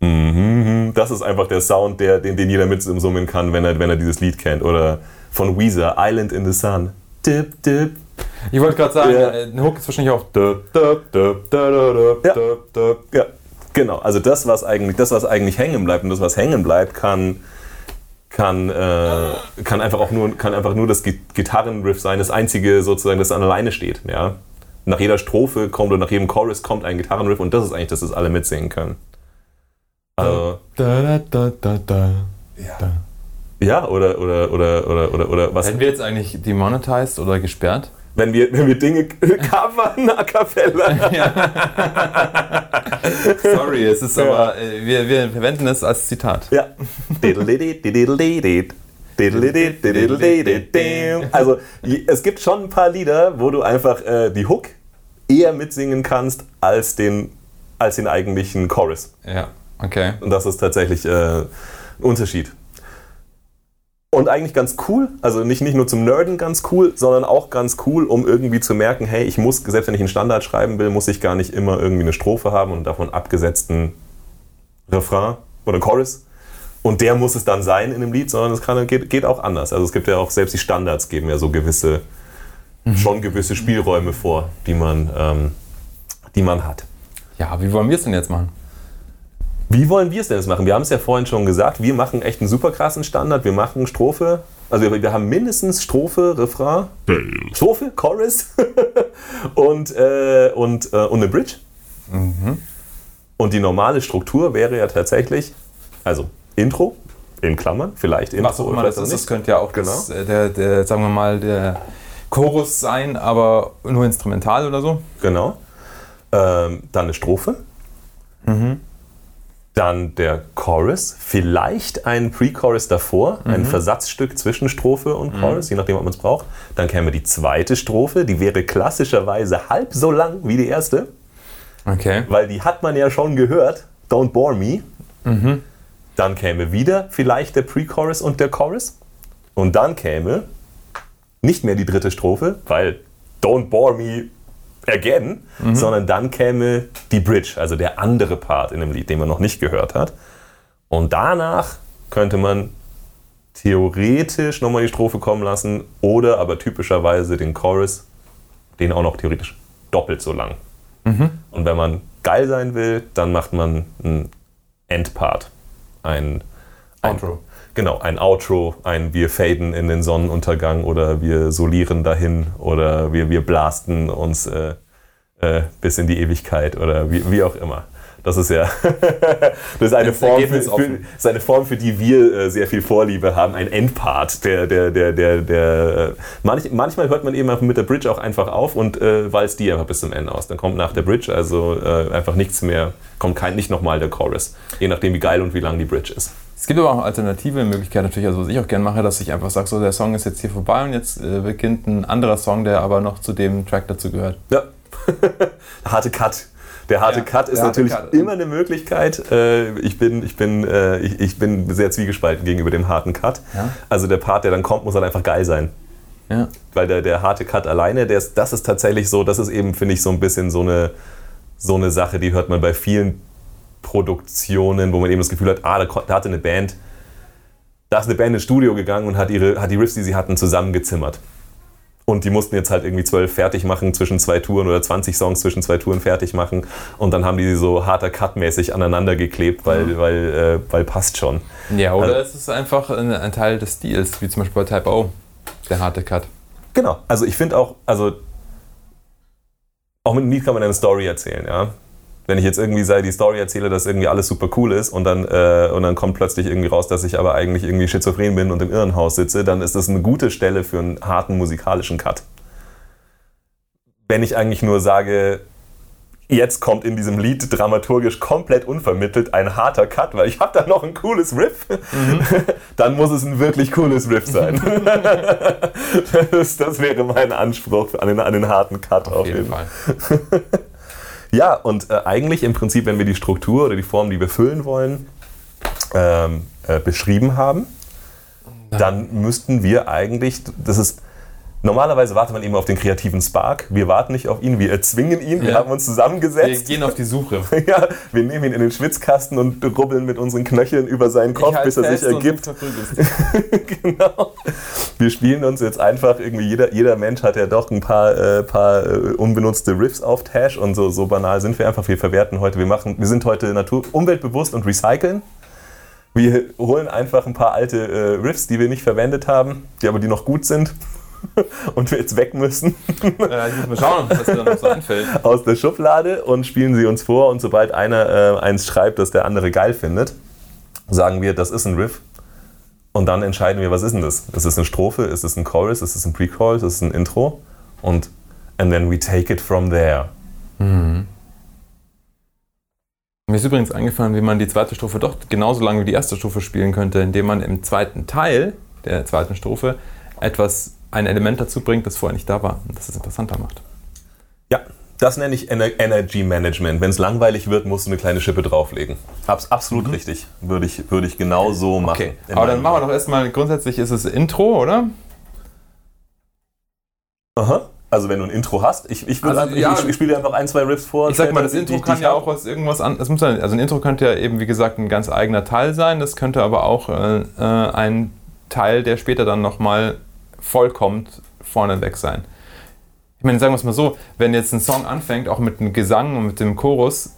Mhm. Das ist einfach der Sound, der, den, den jeder mitsummen kann, wenn er, wenn er dieses Lied kennt. Oder von Weezer, Island in the Sun. Dip, dip. Ich wollte gerade sagen, ja. ein Hook ist wahrscheinlich auch. Dip, dip, dip, ja. ja, genau. Also das, was eigentlich, das, was eigentlich hängen bleibt und das, was hängen bleibt, kann kann, äh, kann, einfach auch nur, kann einfach nur das Gitarrenriff sein, das einzige sozusagen, das alleine steht. Ja? nach jeder Strophe kommt oder nach jedem Chorus kommt ein Gitarrenriff und das ist eigentlich, dass das alle mitsingen können. Also, Da, da, da, da, da. ja. Ja, oder, oder, oder, oder, oder, oder was? Werden wir jetzt eigentlich demonetized oder gesperrt? Wenn wir, wenn wir Dinge covern a cappella. Sorry, es ist Ja. aber, äh, wir, wir verwenden es als Zitat. Ja. Also es gibt schon ein paar Lieder, wo du einfach äh, die Hook eher mitsingen kannst als den, als den eigentlichen Chorus. Ja, okay. Und das ist tatsächlich äh, ein Unterschied. Und eigentlich ganz cool, also nicht, nicht nur zum Nerden ganz cool, sondern auch ganz cool, um irgendwie zu merken, hey, ich muss, selbst wenn ich einen Standard schreiben will, muss ich gar nicht immer irgendwie eine Strophe haben und davon abgesetzten Refrain oder Chorus. Und der muss es dann sein in dem Lied, sondern es kann, geht, geht auch anders. Also es gibt ja auch, selbst die Standards geben ja so gewisse, schon gewisse Spielräume vor, die man, ähm, die man hat. Ja, wie wollen wir es denn jetzt machen? Wie wollen wir es denn jetzt machen? Wir haben es ja vorhin schon gesagt, wir machen echt einen super krassen Standard. Wir machen Strophe, also wir, wir haben mindestens Strophe, Refrain, Strophe, Chorus und, äh, und, äh, und eine Bridge. Und die normale Struktur wäre ja tatsächlich, also Intro, in Klammern, vielleicht Intro Was auch immer das ist, das könnte ja auch das, äh, der, der, sagen wir mal, der Chorus sein, aber nur instrumental oder so. Genau. Ähm, dann eine Strophe. Mhm. Dann der Chorus. Vielleicht ein Pre-Chorus davor, Mhm. ein Versatzstück zwischen Strophe und Chorus, je nachdem, ob man es braucht. Dann käme die zweite Strophe, die wäre klassischerweise halb so lang wie die erste, Okay. weil die hat man ja schon gehört. Don't bore me. Mhm. Dann käme wieder vielleicht der Pre-Chorus und der Chorus. Und dann käme nicht mehr die dritte Strophe, weil Don't bore me again, Mhm. sondern dann käme die Bridge, also der andere Part in dem Lied, den man noch nicht gehört hat. Und danach könnte man theoretisch nochmal die Strophe kommen lassen oder aber typischerweise den Chorus, den auch noch theoretisch doppelt so lang. Und wenn man geil sein will, dann macht man einen Endpart. Ein, ein Outro. Genau, ein Outro, ein wir faden in den Sonnenuntergang oder wir solieren dahin oder wir, wir blasten uns äh, äh, bis in die Ewigkeit oder wie, wie auch immer. Das ist ja das ist eine, Form für, für, ist eine Form, für die wir äh, sehr viel Vorliebe haben, ein Endpart. Der, der, der, der, der, äh, manch, manchmal hört man eben mit der Bridge auch einfach auf und äh, walzt die einfach bis zum Ende aus. Dann kommt nach der Bridge also äh, einfach nichts mehr, kommt kein, nicht nochmal der Chorus. Je nachdem, wie geil und wie lang die Bridge ist. Es gibt aber auch alternative Möglichkeiten natürlich, also was ich auch gerne mache, dass ich einfach sage, so der Song ist jetzt hier vorbei und jetzt äh, beginnt ein anderer Song, der aber noch zu dem Track dazu gehört. Ja. harte Cut. Der harte Ja, Cut ist natürlich Cut. immer eine Möglichkeit. Äh, ich, bin, ich, bin, äh, ich, ich bin sehr zwiegespalten gegenüber dem harten Cut. Ja. Also der Part, der dann kommt, muss halt einfach geil sein. Ja. Weil der, der harte Cut alleine, der ist, das ist tatsächlich so, das ist eben, finde ich, so ein bisschen so eine, so eine Sache, die hört man bei vielen Produktionen, wo man eben das Gefühl hat, ah, da, da hatte eine Band, da ist eine Band ins Studio gegangen und hat, ihre, hat die Riffs, die sie hatten, zusammengezimmert. Und die mussten jetzt halt irgendwie zwölf fertig machen zwischen zwei Touren oder 20 Songs zwischen zwei Touren fertig machen. Und dann haben die sie so harter Cut-mäßig aneinander geklebt, weil, weil, äh, weil passt schon. Ja, oder Also- es ist einfach ein, ein Teil des Stils, wie zum Beispiel bei Type O, der harte Cut. Genau. Also ich finde auch, also auch mit einem Lied kann man eine Story erzählen, ja. Wenn ich jetzt irgendwie sei, die Story erzähle, dass irgendwie alles super cool ist und dann, äh, und dann kommt plötzlich irgendwie raus, dass ich aber eigentlich irgendwie schizophren bin und im Irrenhaus sitze, dann ist das eine gute Stelle für einen harten musikalischen Cut. Wenn ich eigentlich nur sage, jetzt kommt in diesem Lied dramaturgisch komplett unvermittelt ein harter Cut, weil ich habe da noch ein cooles Riff, dann muss es ein wirklich cooles Riff sein. das, das wäre mein Anspruch an den, an den harten Cut Auf jeden Fall. ja, und äh, eigentlich im Prinzip, wenn wir die Struktur oder die Form, die wir füllen wollen, ähm, äh, beschrieben haben, dann müssten wir eigentlich, das ist, normalerweise wartet man eben auf den kreativen Spark. Wir warten nicht auf ihn, wir erzwingen ihn, wir Ja. haben uns Wir zusammengesetzt. gehen auf die Suche. Ja, wir nehmen ihn in den Schwitzkasten und rubbeln mit unseren Knöcheln über seinen Kopf, bis er sich ergibt. genau. Wir spielen uns jetzt einfach irgendwie, jeder, jeder Mensch hat ja doch ein paar, äh, paar äh, unbenutzte Riffs auf Tash und so, so banal sind wir einfach. Wir verwerten heute, wir machen, wir sind heute Natur, umweltbewusst und recyceln. Wir holen einfach ein paar alte äh, Riffs, die wir nicht verwendet haben, die aber die noch gut sind und wir jetzt weg müssen. Äh, ich muss mal schauen, was da noch so einfällt. Aus der Schublade und spielen sie uns vor. Und sobald einer äh, eins schreibt, das der andere geil findet, sagen wir, das ist ein Riff. Und dann entscheiden wir, was ist denn das? Ist es eine Strophe? Ist es ein Chorus? Ist es ein Pre-Chorus? Ist es ein Intro? Und and then we take it from there. Mir ist übrigens eingefallen, wie man die zweite Strophe doch genauso lange wie die erste Strophe spielen könnte, indem man im zweiten Teil der zweiten Strophe etwas, ein Element dazu bringt, das vorher nicht da war und das es interessanter macht. Ja, das nenne ich Ener Energy Management. Wenn es langweilig wird, musst du eine kleine Schippe drauflegen. Abs absolut richtig. Würde ich, würde ich genau so machen. Okay, aber dann machen wir doch erstmal, grundsätzlich ist es Intro, oder? Aha. Also wenn du ein Intro hast, ich, ich, Also, einfach, ja. ich, ich spiele dir einfach ein, zwei Riffs vor. Ich sag mal, das die- Intro die kann ja auch was irgendwas an. Das muss ja, also ein Intro könnte ja eben, wie gesagt, ein ganz eigener Teil sein. Das könnte aber auch äh, äh, ein Teil, der später dann nochmal vollkommt vorneweg sein. Ich meine, sagen wir es mal so, wenn jetzt ein Song anfängt, auch mit dem Gesang und mit dem Chorus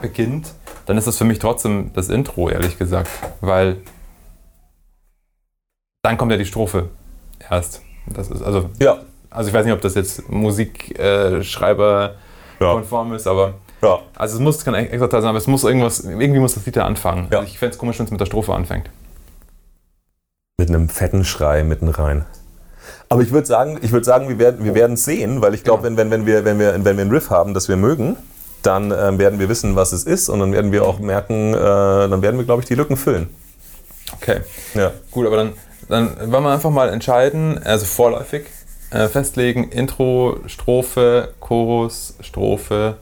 beginnt, dann ist das für mich trotzdem das Intro, ehrlich gesagt. Weil dann kommt ja die Strophe erst. Das ist also, Ja. also ich weiß nicht, ob das jetzt Musikschreiber Ja. konform ist, aber ja. also es muss kein extra Teil sein, aber es muss irgendwas, irgendwie muss das Lied ja anfangen. Ja. Also ich fände es komisch, wenn es mit der Strophe anfängt. Mit einem fetten Schrei mitten rein. Aber ich würde sagen, ich würde sagen, wir werden wir werden es sehen, weil ich glaube, wenn, wenn, wenn, wir, wenn, wir, wenn wir einen Riff haben, das wir mögen, dann ähm, werden wir wissen, was es ist und dann werden wir auch merken, äh, dann werden wir, glaube ich, die Lücken füllen. Okay, Ja. gut, aber dann, dann wollen wir einfach mal entscheiden, also vorläufig äh, festlegen, Intro, Strophe, Chorus, Strophe,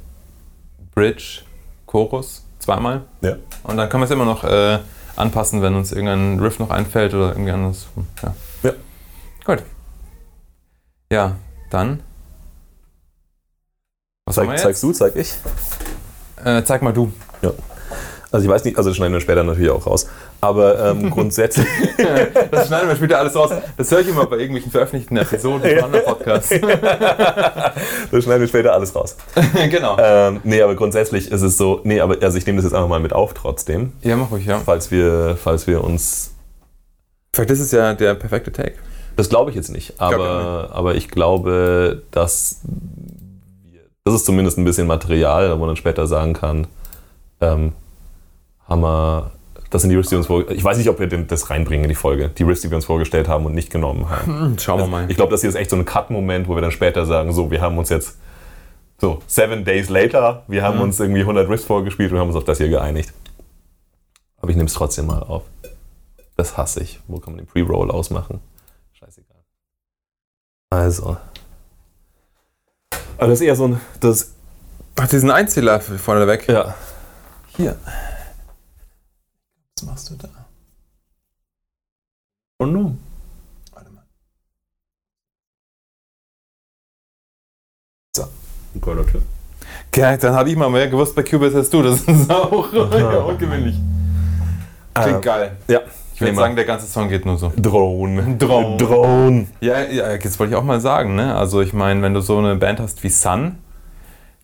Bridge, Chorus, zweimal. ja. Und dann können wir es immer noch äh, anpassen, wenn uns irgendein Riff noch einfällt oder irgendwie anders. Ja. Ja. Gut. Ja, dann. Was Zeig, zeigst du, zeig ich. Äh, zeig mal du. Ja. Also ich weiß nicht, also das schneiden wir später natürlich auch raus. Aber ähm, grundsätzlich. Das schneiden wir später alles raus. Das höre ich immer bei irgendwelchen veröffentlichten Episoden von anderen Podcasts. das schneiden wir später alles raus. genau. Ähm, nee, aber grundsätzlich ist es so, nee, aber also ich nehme das jetzt einfach mal mit auf trotzdem, Ja, mach ruhig, ja. falls wir, falls wir uns. Vielleicht ist es ja der perfekte Take. Das glaube ich jetzt nicht, aber, aber ich glaube, dass wir, das ist zumindest ein bisschen Material, wo man dann später sagen kann, ähm, haben wir, das sind die Riffs, die uns vor, ich weiß nicht, ob wir das reinbringen in die Folge, die Riffs, die wir uns vorgestellt haben und nicht genommen haben. Hm, schauen wir mal. Ich glaube, das hier ist echt so ein Cut-Moment, wo wir dann später sagen, so, wir haben uns jetzt so seven days later, wir haben Mhm. uns irgendwie 100 Riffs vorgespielt und haben uns auf das hier geeinigt. Aber ich nehme es trotzdem mal auf. Das hasse ich. Wo kann man den Pre-Roll ausmachen? Also. Aber das ist eher so ein, das, Ach, diesen Einzähler vorne weg. ja. Hier. Was machst du da? Oh no. Warte mal. Ein geiler Tipp. Okay, dann habe ich mal mehr gewusst bei Cubase als du. Das ist auch ungewöhnlich. Klingt Ähm, geil. Ja. Ich würde sagen, der ganze Song geht nur so. Drone. Drone. Drone. Ja, ja, jetzt wollte ich auch mal sagen, ne? Also ich meine, wenn du so eine Band hast wie Sun,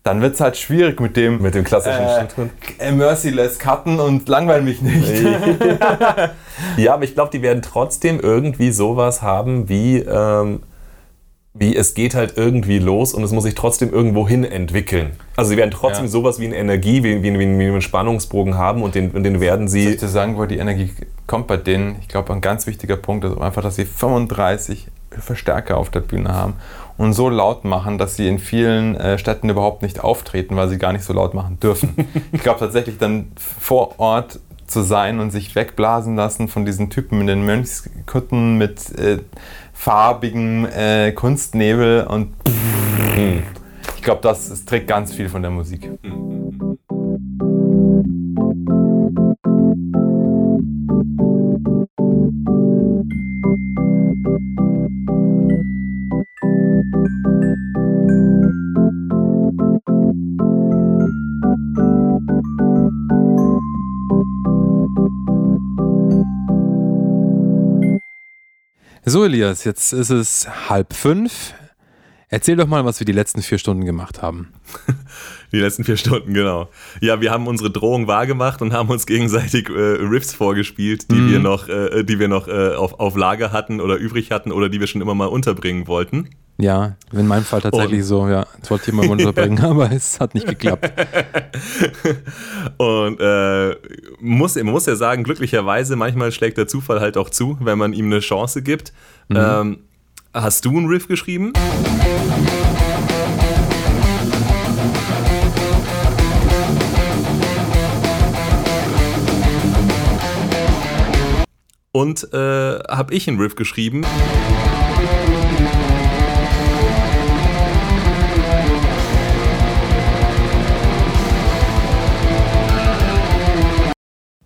dann wird es halt schwierig mit dem Mit dem klassischen Äh, äh, Merciless cutten und langweil mich nicht. Ja, aber ich glaube, die werden trotzdem irgendwie sowas haben wie, ähm, wie es geht halt irgendwie los und es muss sich trotzdem irgendwo hin entwickeln. Also sie werden trotzdem Ja. sowas wie eine Energie, wie, wie, wie, einen Spannungsbogen haben und den, und den werden Soll ich sie. dir sagen, wo die Energie kommt bei denen? Ich glaube, ein ganz wichtiger Punkt ist einfach, dass sie 35 Verstärker auf der Bühne haben und so laut machen, dass sie in vielen äh, Städten überhaupt nicht auftreten, weil sie gar nicht so laut machen dürfen. ich glaube tatsächlich dann vor Ort zu sein und sich wegblasen lassen von diesen Typen in den Mönchskutten mit äh, farbigem äh, Kunstnebel und ich glaube, das, das trägt ganz viel von der Musik. So, Elias, jetzt ist es halb fünf. Erzähl doch mal, was wir die letzten vier Stunden gemacht haben. Die letzten vier Stunden, genau. Ja, wir haben unsere Drohung wahrgemacht und haben uns gegenseitig äh, Riffs vorgespielt, die mhm. wir noch, äh, die wir noch äh, auf, auf Lager hatten oder übrig hatten oder die wir schon immer mal unterbringen wollten. Ja, in meinem Fall tatsächlich und. so, ja. Das wollte ich mal unterbringen, aber es hat nicht geklappt. und äh, muss, man muss ja sagen, glücklicherweise, manchmal schlägt der Zufall halt auch zu, wenn man ihm eine Chance gibt. Mhm. Ähm, hast du einen Riff geschrieben? Und äh, habe ich einen Riff geschrieben.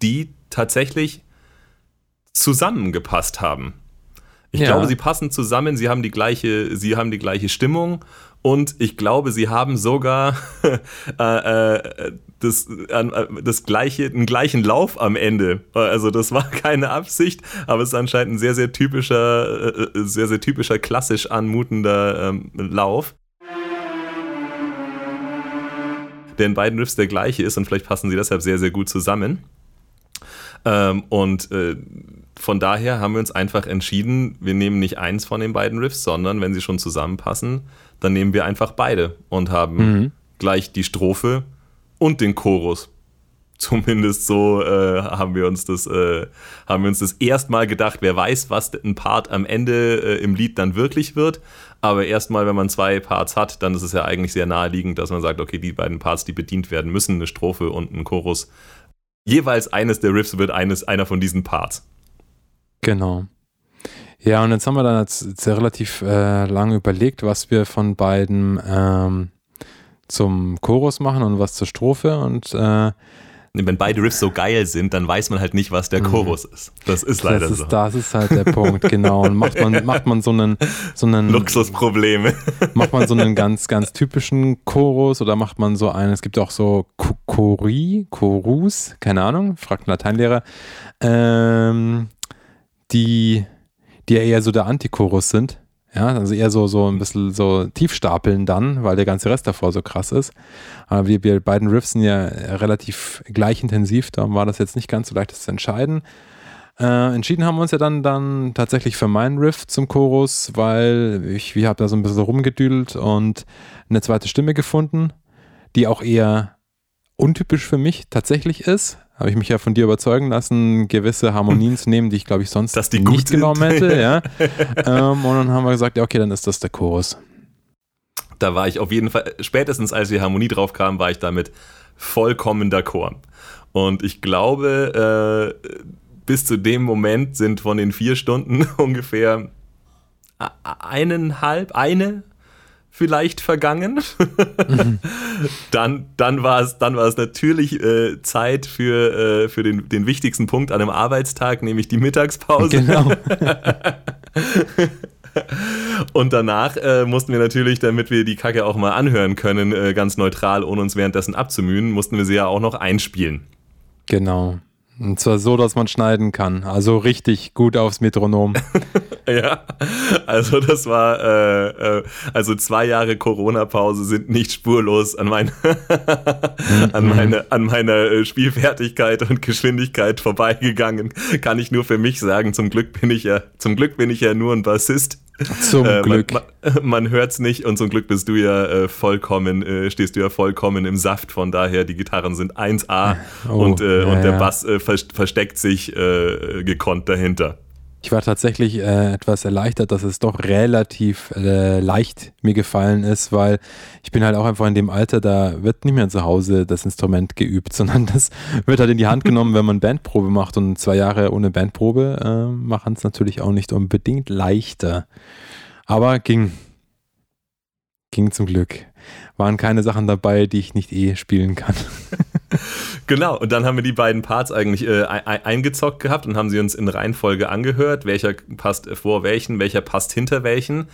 Die tatsächlich zusammengepasst haben. Ich ja. glaube, sie passen zusammen, sie haben die gleiche, sie haben die gleiche Stimmung und ich glaube, sie haben sogar äh, äh, das, äh, das gleiche, einen gleichen Lauf am Ende. Also das war keine Absicht, aber es ist anscheinend ein sehr, sehr typischer, äh, äh, sehr, sehr typischer, klassisch anmutender ähm, Lauf. Der in beiden Riffs der gleiche ist und vielleicht passen sie deshalb sehr, sehr gut zusammen. Ähm, und äh, von daher haben wir uns einfach entschieden, wir nehmen nicht eins von den beiden Riffs, sondern wenn sie schon zusammenpassen, dann nehmen wir einfach beide und haben mhm. gleich die Strophe und den Chorus. Zumindest so äh, haben wir uns das, äh, haben wir uns das erstmal gedacht. Wer weiß, was ein Part am Ende äh, im Lied dann wirklich wird. Aber erstmal, wenn man zwei Parts hat, dann ist es ja eigentlich sehr naheliegend, dass man sagt, okay, die beiden Parts, die bedient werden müssen, eine Strophe und ein Chorus. Jeweils eines der Riffs wird eines, einer von diesen Parts. Genau. Ja, und jetzt haben wir dann jetzt, jetzt relativ äh, lange überlegt, was wir von beiden ähm, zum Chorus machen und was zur Strophe und äh, wenn beide Riffs so geil sind, dann weiß man halt nicht, was der mhm. Chorus ist. Das ist leider das ist, so. Das ist halt der Punkt, genau. Und macht man, macht man so einen, so einen Luxusprobleme. Macht man so einen ganz, ganz typischen Chorus oder macht man so einen, es gibt auch so Chori, Chorus, keine Ahnung, fragt ein Lateinlehrer, ähm, die, die ja eher so der Antichorus sind. Ja, also eher so, so ein bisschen so tiefstapeln dann, weil der ganze Rest davor so krass ist. Aber wir, wir beiden Riffs sind ja relativ gleich intensiv, darum war das jetzt nicht ganz so leicht, das zu entscheiden. Äh, entschieden haben wir uns ja dann, dann tatsächlich für meinen Riff zum Chorus, weil ich, wir haben da so ein bisschen rumgedüdelt und eine zweite Stimme gefunden, die auch eher untypisch für mich tatsächlich ist habe ich mich ja von dir überzeugen lassen, gewisse Harmonien zu nehmen, die ich glaube ich sonst nicht genommen hätte. Ja. ähm, und dann haben wir gesagt, ja, okay, dann ist das der Chorus. Da war ich auf jeden Fall, spätestens als die Harmonie drauf kam, war ich damit vollkommen d'accord. Und ich glaube, äh, bis zu dem Moment sind von den vier Stunden ungefähr eineinhalb, eine vielleicht vergangen. Mhm. dann dann war es dann war es natürlich äh, Zeit für, äh, für den, den wichtigsten Punkt an einem Arbeitstag, nämlich die Mittagspause. Genau. Und danach äh, mussten wir natürlich, damit wir die Kacke auch mal anhören können, äh, ganz neutral, ohne uns währenddessen abzumühen, mussten wir sie ja auch noch einspielen. Genau. Und zwar so, dass man schneiden kann. Also richtig gut aufs Metronom. ja, also das war, äh, äh, also zwei Jahre Corona-Pause sind nicht spurlos an, mein, an, meine, an meiner äh, Spielfertigkeit und Geschwindigkeit vorbeigegangen. Kann ich nur für mich sagen. Zum Glück bin ich ja, zum Glück bin ich ja nur ein Bassist. Zum äh, Glück. Man, man, es nicht und zum Glück bist du ja äh, vollkommen, äh, stehst du ja vollkommen im Saft. Von daher, die Gitarren sind 1A oh, und, äh, ja, und der Bass äh, versteckt sich äh, gekonnt dahinter. Ich war tatsächlich äh, etwas erleichtert, dass es doch relativ äh, leicht mir gefallen ist, weil ich bin halt auch einfach in dem Alter, da wird nicht mehr zu Hause das Instrument geübt, sondern das wird halt in die Hand genommen, wenn man Bandprobe macht. Und zwei Jahre ohne Bandprobe äh, machen es natürlich auch nicht unbedingt leichter. Aber ging. Ging zum Glück. Waren keine Sachen dabei, die ich nicht eh spielen kann. genau, und dann haben wir die beiden Parts eigentlich äh, eingezockt gehabt und haben sie uns in Reihenfolge angehört, welcher passt vor welchen, welcher passt hinter welchen.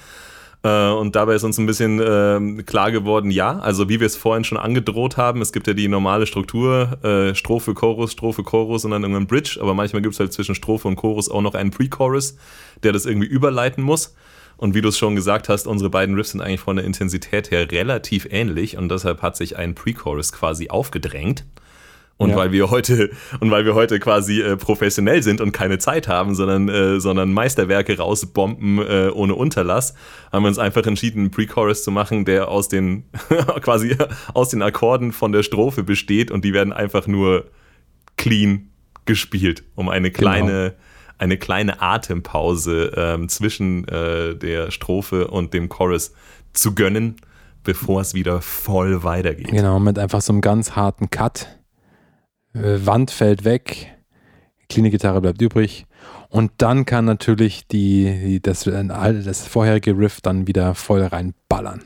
Äh, und dabei ist uns ein bisschen äh, klar geworden, ja, also wie wir es vorhin schon angedroht haben, es gibt ja die normale Struktur, äh, Strophe, Chorus, Strophe, Chorus und dann irgendein Bridge, aber manchmal gibt es halt zwischen Strophe und Chorus auch noch einen Pre-Chorus, der das irgendwie überleiten muss. Und wie du es schon gesagt hast, unsere beiden Riffs sind eigentlich von der Intensität her relativ ähnlich und deshalb hat sich ein Pre-Chorus quasi aufgedrängt. Und ja. weil wir heute und weil wir heute quasi äh, professionell sind und keine Zeit haben, sondern äh, sondern Meisterwerke rausbomben äh, ohne Unterlass, haben wir uns einfach entschieden, einen Pre-Chorus zu machen, der aus den quasi aus den Akkorden von der Strophe besteht und die werden einfach nur clean gespielt, um eine genau. kleine genau. Eine kleine Atempause ähm, zwischen äh, der Strophe und dem Chorus zu gönnen, bevor es wieder voll weitergeht. Genau, mit einfach so einem ganz harten Cut äh, Wand fällt weg, Klinikgitarre bleibt übrig. Und dann kann natürlich die, die das, das vorherige Riff dann wieder voll reinballern.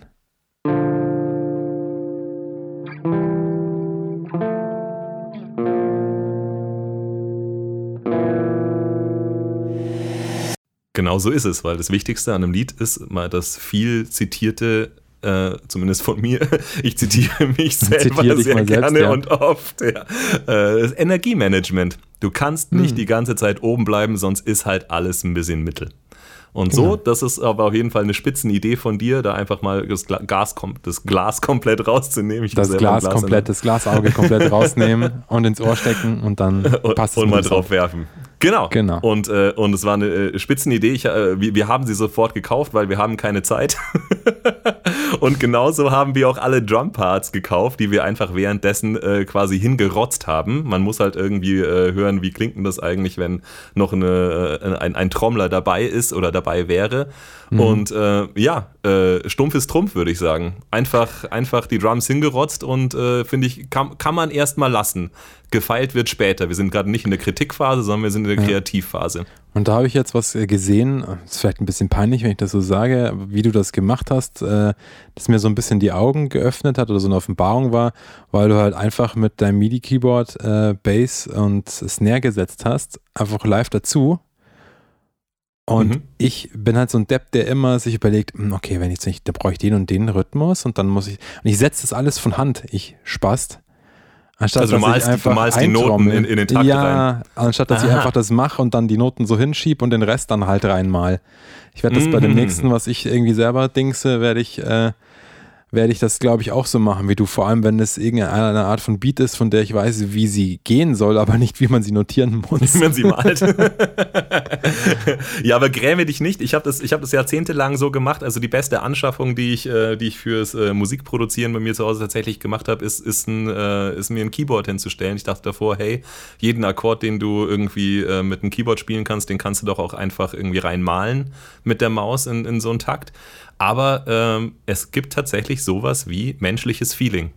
Genau so ist es, weil das Wichtigste an einem Lied ist mal das viel zitierte äh, zumindest von mir, ich zitiere mich selber zitiere sehr gerne selbst, ja. und oft, ja. äh, das Energiemanagement. Du kannst nicht hm. die ganze Zeit oben bleiben, sonst ist halt alles ein bisschen Mittel. Und genau. so, das ist aber auf jeden Fall eine Spitzenidee von dir, da einfach mal das, Gas, das Glas komplett rauszunehmen. Ich das Glas, Glas komplett, das Glasauge komplett rausnehmen und ins Ohr stecken und dann passt es. Und mal drauf werfen. Genau. genau. Und, äh, und es war eine äh, Spitzenidee. Ich, äh, wir, wir haben sie sofort gekauft, weil wir haben keine Zeit. und genauso haben wir auch alle Drumparts gekauft, die wir einfach währenddessen äh, quasi hingerotzt haben. Man muss halt irgendwie äh, hören, wie klingt denn das eigentlich, wenn noch eine, äh, ein, ein Trommler dabei ist oder dabei wäre. Mhm. Und äh, ja, äh, stumpf ist Trumpf, würde ich sagen. Einfach, einfach die Drums hingerotzt und äh, finde ich, kann, kann man erstmal lassen. Gefeilt wird später. Wir sind gerade nicht in der Kritikphase, sondern wir sind in der ja. Kreativphase. Und da habe ich jetzt was äh, gesehen, ist vielleicht ein bisschen peinlich, wenn ich das so sage, wie du das gemacht hast, äh, das mir so ein bisschen die Augen geöffnet hat oder so eine Offenbarung war, weil du halt einfach mit deinem MIDI-Keyboard äh, Bass und Snare gesetzt hast, einfach live dazu und mhm. ich bin halt so ein Depp, der immer sich überlegt, hm, okay, wenn ich jetzt nicht, dann brauche ich den und den Rhythmus und dann muss ich, und ich setze das alles von Hand, ich spast. Anstatt, also du malst, du malst die Noten in, in, den Takt ja, rein. anstatt dass Aha. ich einfach das mache und dann die Noten so hinschiebe und den Rest dann halt reinmal. Ich werde das mhm. bei dem mhm. nächsten, was ich irgendwie selber dingse, werde ich äh, werde ich das, glaube ich, auch so machen wie du. Vor allem, wenn es irgendeine Art von Beat ist, von der ich weiß, wie sie gehen soll, aber nicht, wie man sie notieren muss. Wie man sie malt. ja, aber gräme dich nicht. Ich habe das, hab das jahrzehntelang so gemacht. Also die beste Anschaffung, die ich, äh, die ich fürs äh, Musikproduzieren bei mir zu Hause tatsächlich gemacht habe, ist, ist, ein, äh, ist mir ein Keyboard hinzustellen. Ich dachte davor, hey, jeden Akkord, den du irgendwie äh, mit einem Keyboard spielen kannst, den kannst du doch auch einfach irgendwie reinmalen mit der Maus in, in so einen Takt. Aber ähm, es gibt tatsächlich sowas wie menschliches Feeling.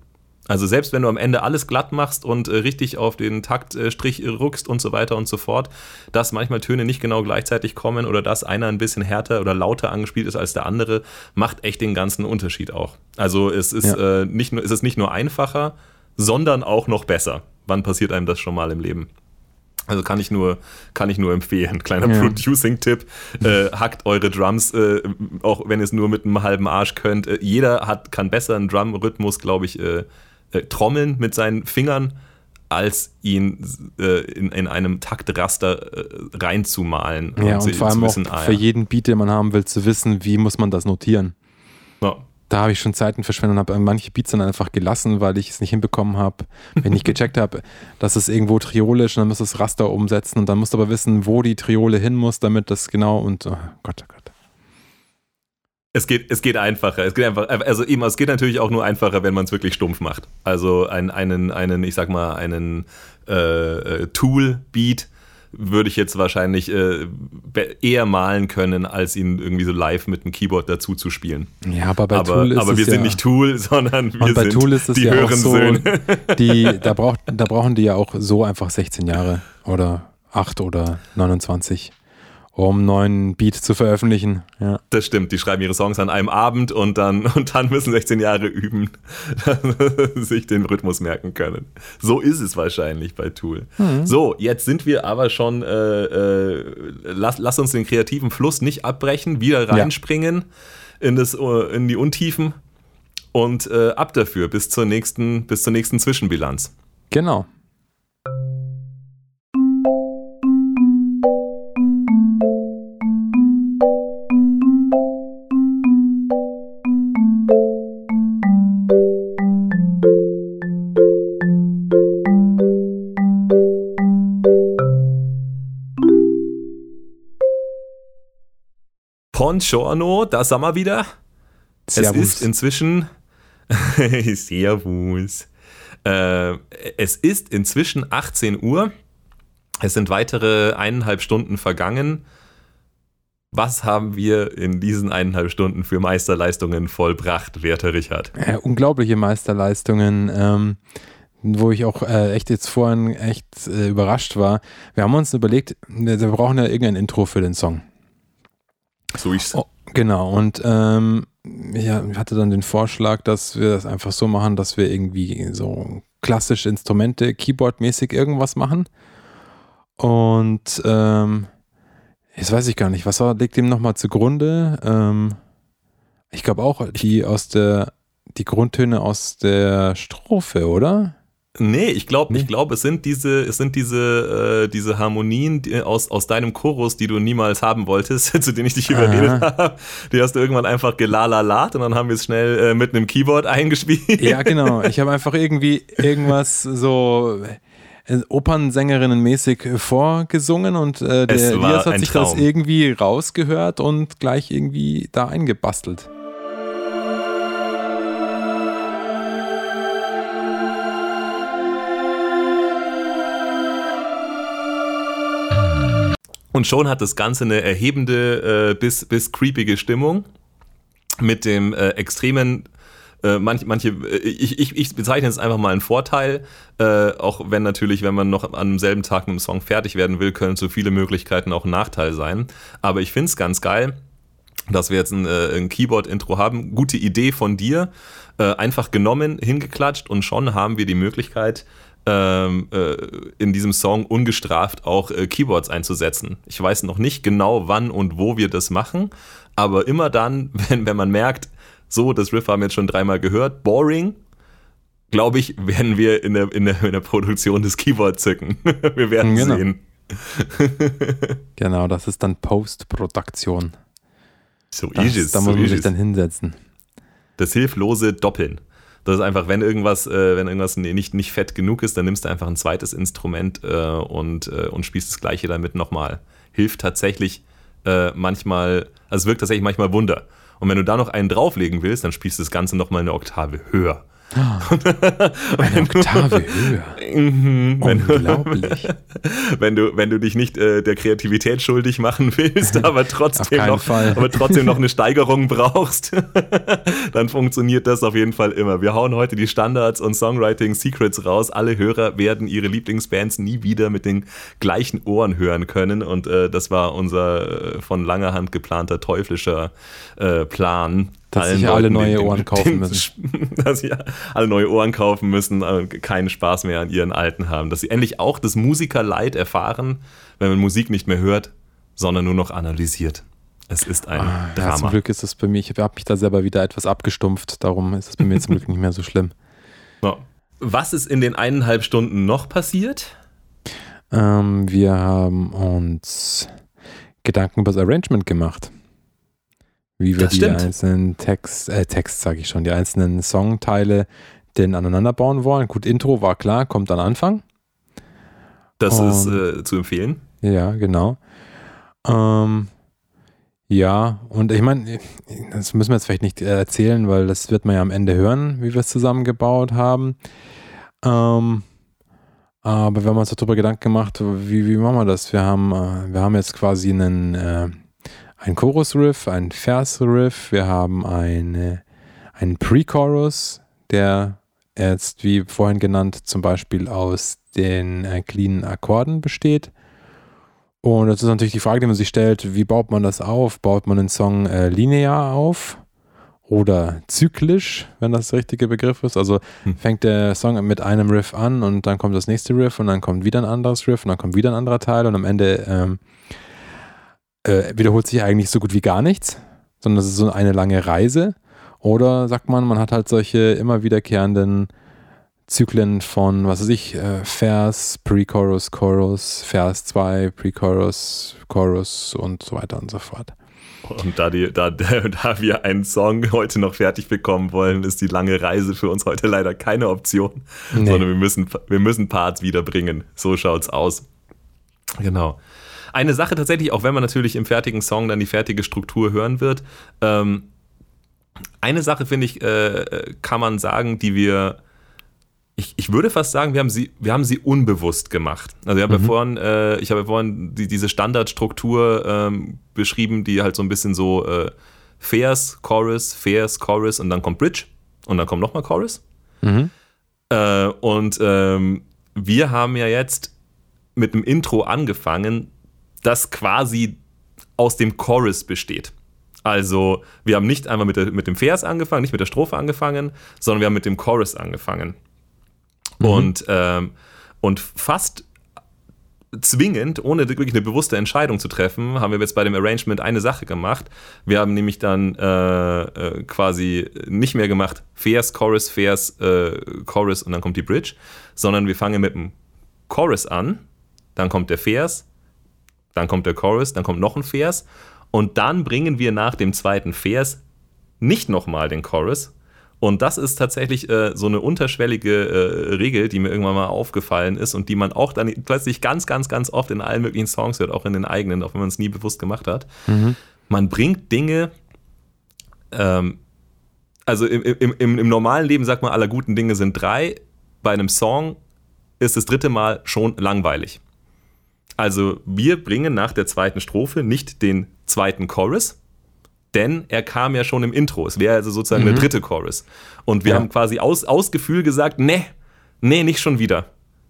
Also selbst wenn du am Ende alles glatt machst und äh, richtig auf den Taktstrich äh, rückst und so weiter und so fort, dass manchmal Töne nicht genau gleichzeitig kommen oder dass einer ein bisschen härter oder lauter angespielt ist als der andere, macht echt den ganzen Unterschied auch. Also es ist, ja. äh, nicht, nur, es ist nicht nur einfacher, sondern auch noch besser. Wann passiert einem das schon mal im Leben? Also kann ich nur, kann ich nur empfehlen. Kleiner ja. Producing-Tipp. Äh, hackt eure Drums, äh, auch wenn ihr es nur mit einem halben Arsch könnt. Äh, jeder hat, kann besser einen Drum-Rhythmus, glaube ich, äh, äh, trommeln mit seinen Fingern, als ihn äh, in, in einem Taktraster reinzumalen. Ja, und, und vor allem wissen, auch ah, für jeden Beat, den man haben will, zu wissen, wie muss man das notieren. Ja da habe ich schon Zeiten verschwendet und habe manche Beats dann einfach gelassen, weil ich es nicht hinbekommen habe, wenn ich gecheckt habe, dass es irgendwo triolisch und dann muss das Raster umsetzen und dann musst du aber wissen, wo die Triole hin muss, damit das genau und oh Gott, oh Gott. Es geht, es geht einfacher. Es geht einfach, also eben, es geht natürlich auch nur einfacher, wenn man es wirklich stumpf macht. Also ein, einen, einen, ich sag mal, einen äh, äh Tool-Beat würde ich jetzt wahrscheinlich äh, eher malen können, als ihn irgendwie so live mit einem Keyboard dazu zu spielen. Ja, aber bei aber, Tool ist Aber wir sind ja, nicht Tool, sondern wir bei sind Tool ist es die ja höheren so, Söhne. Die, da, braucht, da brauchen die ja auch so einfach 16 Jahre oder 8 oder 29 um einen neuen Beat zu veröffentlichen. Ja. Das stimmt, die schreiben ihre Songs an einem Abend und dann, und dann müssen 16 Jahre üben, sich den Rhythmus merken können. So ist es wahrscheinlich bei Tool. Mhm. So, jetzt sind wir aber schon, äh, äh, lass, lass uns den kreativen Fluss nicht abbrechen, wieder reinspringen ja. in, das, äh, in die Untiefen und äh, ab dafür bis zur nächsten, bis zur nächsten Zwischenbilanz. Genau. Buongiorno, da sind wir wieder. Servus. Es ist inzwischen. Servus. Äh, es ist inzwischen 18 Uhr. Es sind weitere eineinhalb Stunden vergangen. Was haben wir in diesen eineinhalb Stunden für Meisterleistungen vollbracht, werter Richard? Ja, unglaubliche Meisterleistungen, ähm, wo ich auch äh, echt jetzt vorhin echt äh, überrascht war. Wir haben uns überlegt, wir brauchen ja irgendein Intro für den Song. So ist es. Oh, genau, und ähm, ich hatte dann den Vorschlag, dass wir das einfach so machen, dass wir irgendwie so klassische Instrumente, Keyboard-mäßig irgendwas machen. Und ähm, jetzt weiß ich gar nicht, was war, liegt dem nochmal zugrunde? Ähm, ich glaube auch die aus der, die Grundtöne aus der Strophe, oder? Nee, ich glaube, nee. ich glaube, es sind diese, es sind diese, äh, diese Harmonien die, aus, aus deinem Chorus, die du niemals haben wolltest, zu denen ich dich überredet habe. Die hast du irgendwann einfach gelalalat und dann haben wir es schnell äh, mit einem Keyboard eingespielt. Ja, genau. Ich habe einfach irgendwie irgendwas so äh, Opernsängerinnen-mäßig vorgesungen und äh, der Elias hat sich das irgendwie rausgehört und gleich irgendwie da eingebastelt. Und schon hat das Ganze eine erhebende äh, bis, bis creepige Stimmung mit dem äh, extremen äh, manche, manche äh, ich, ich, ich bezeichne es einfach mal einen Vorteil, äh, auch wenn natürlich, wenn man noch an demselben Tag mit dem Song fertig werden will, können so viele Möglichkeiten auch ein Nachteil sein. Aber ich finde es ganz geil, dass wir jetzt ein, äh, ein Keyboard-Intro haben. Gute Idee von dir. Äh, einfach genommen, hingeklatscht und schon haben wir die Möglichkeit, ähm, äh, in diesem Song ungestraft auch äh, Keyboards einzusetzen. Ich weiß noch nicht genau, wann und wo wir das machen, aber immer dann, wenn, wenn man merkt, so, das Riff haben wir jetzt schon dreimal gehört, boring, glaube ich, werden wir in der, in, der, in der Produktion des Keyboard zücken. wir werden genau. sehen. genau, das ist dann Post-Produktion. So das, ist. Da muss man sich dann hinsetzen. Das hilflose Doppeln. Das ist einfach, wenn irgendwas, äh, wenn irgendwas nicht, nicht fett genug ist, dann nimmst du einfach ein zweites Instrument äh, und, äh, und spielst das gleiche damit nochmal. Hilft tatsächlich äh, manchmal, also es wirkt tatsächlich manchmal Wunder. Und wenn du da noch einen drauflegen willst, dann spielst du das Ganze nochmal eine Oktave höher. Eine Oktave höher. Mhm. Unglaublich. wenn, du, wenn du dich nicht äh, der Kreativität schuldig machen willst, aber trotzdem, noch, aber trotzdem noch eine Steigerung brauchst, dann funktioniert das auf jeden Fall immer. Wir hauen heute die Standards und Songwriting Secrets raus. Alle Hörer werden ihre Lieblingsbands nie wieder mit den gleichen Ohren hören können. Und äh, das war unser äh, von langer Hand geplanter teuflischer äh, Plan dass sich alle neue Ohren kaufen müssen. Dass sie alle neue Ohren kaufen müssen, äh, keinen Spaß mehr an ihren alten haben. Dass sie endlich auch das Musikerleid erfahren, wenn man Musik nicht mehr hört, sondern nur noch analysiert. Es ist ein ah, Drama. Ja, zum Glück ist es bei mir, ich habe mich da selber wieder etwas abgestumpft, darum ist es bei mir zum Glück nicht mehr so schlimm. So. Was ist in den eineinhalb Stunden noch passiert? Ähm, wir haben uns Gedanken über das Arrangement gemacht wie wir das die stimmt. einzelnen Text, äh, Text sage ich schon, die einzelnen Songteile denn aneinander bauen wollen. Gut, Intro war klar, kommt am Anfang. Das um, ist äh, zu empfehlen. Ja, genau. Ähm, ja, und ich meine, das müssen wir jetzt vielleicht nicht erzählen, weil das wird man ja am Ende hören, wie wir es zusammengebaut haben. Ähm, aber wir haben uns darüber Gedanken gemacht, wie, wie machen wir das? Wir haben, äh, wir haben jetzt quasi einen äh, ein Chorus-Riff, ein Vers-Riff, wir haben eine, einen Pre-Chorus, der jetzt, wie vorhin genannt, zum Beispiel aus den äh, cleanen Akkorden besteht. Und das ist natürlich die Frage, die man sich stellt, wie baut man das auf? Baut man den Song äh, linear auf oder zyklisch, wenn das der richtige Begriff ist? Also hm. fängt der Song mit einem Riff an und dann kommt das nächste Riff und dann kommt wieder ein anderes Riff und dann kommt wieder ein anderer Teil und am Ende ähm, äh, wiederholt sich eigentlich so gut wie gar nichts, sondern es ist so eine lange Reise. Oder sagt man, man hat halt solche immer wiederkehrenden Zyklen von, was weiß ich, äh, Vers, Pre-Chorus, Chorus, Vers 2, Pre-Chorus, Chorus und so weiter und so fort. Und da, die, da, da wir einen Song heute noch fertig bekommen wollen, ist die lange Reise für uns heute leider keine Option, nee. sondern wir müssen, wir müssen Parts wiederbringen. So schaut's aus. Genau. Eine Sache tatsächlich, auch wenn man natürlich im fertigen Song dann die fertige Struktur hören wird, ähm, eine Sache finde ich, äh, kann man sagen, die wir, ich, ich würde fast sagen, wir haben sie, wir haben sie unbewusst gemacht. Also ich habe mhm. ja vorhin, äh, ich habe ja vorhin die, diese Standardstruktur ähm, beschrieben, die halt so ein bisschen so äh, Fairs, Chorus, Fairs, Chorus und dann kommt Bridge und dann kommt nochmal Chorus. Mhm. Äh, und ähm, wir haben ja jetzt mit dem Intro angefangen, das quasi aus dem Chorus besteht. Also, wir haben nicht einmal mit, der, mit dem Vers angefangen, nicht mit der Strophe angefangen, sondern wir haben mit dem Chorus angefangen. Mhm. Und, ähm, und fast zwingend, ohne wirklich eine bewusste Entscheidung zu treffen, haben wir jetzt bei dem Arrangement eine Sache gemacht. Wir haben nämlich dann äh, äh, quasi nicht mehr gemacht Vers, Chorus, Vers, äh, Chorus und dann kommt die Bridge, sondern wir fangen mit dem Chorus an, dann kommt der Vers, dann kommt der Chorus, dann kommt noch ein Vers und dann bringen wir nach dem zweiten Vers nicht nochmal den Chorus, und das ist tatsächlich äh, so eine unterschwellige äh, Regel, die mir irgendwann mal aufgefallen ist und die man auch dann plötzlich ganz, ganz, ganz oft in allen möglichen Songs hört, auch in den eigenen, auch wenn man es nie bewusst gemacht hat. Mhm. Man bringt Dinge, ähm, also im, im, im, im normalen Leben sagt man, aller guten Dinge sind drei. Bei einem Song ist das dritte Mal schon langweilig. Also wir bringen nach der zweiten Strophe nicht den zweiten Chorus, denn er kam ja schon im Intro. Es wäre also sozusagen mhm. der dritte Chorus. Und wir ja. haben quasi aus, aus Gefühl gesagt, nee, nee, nicht schon wieder.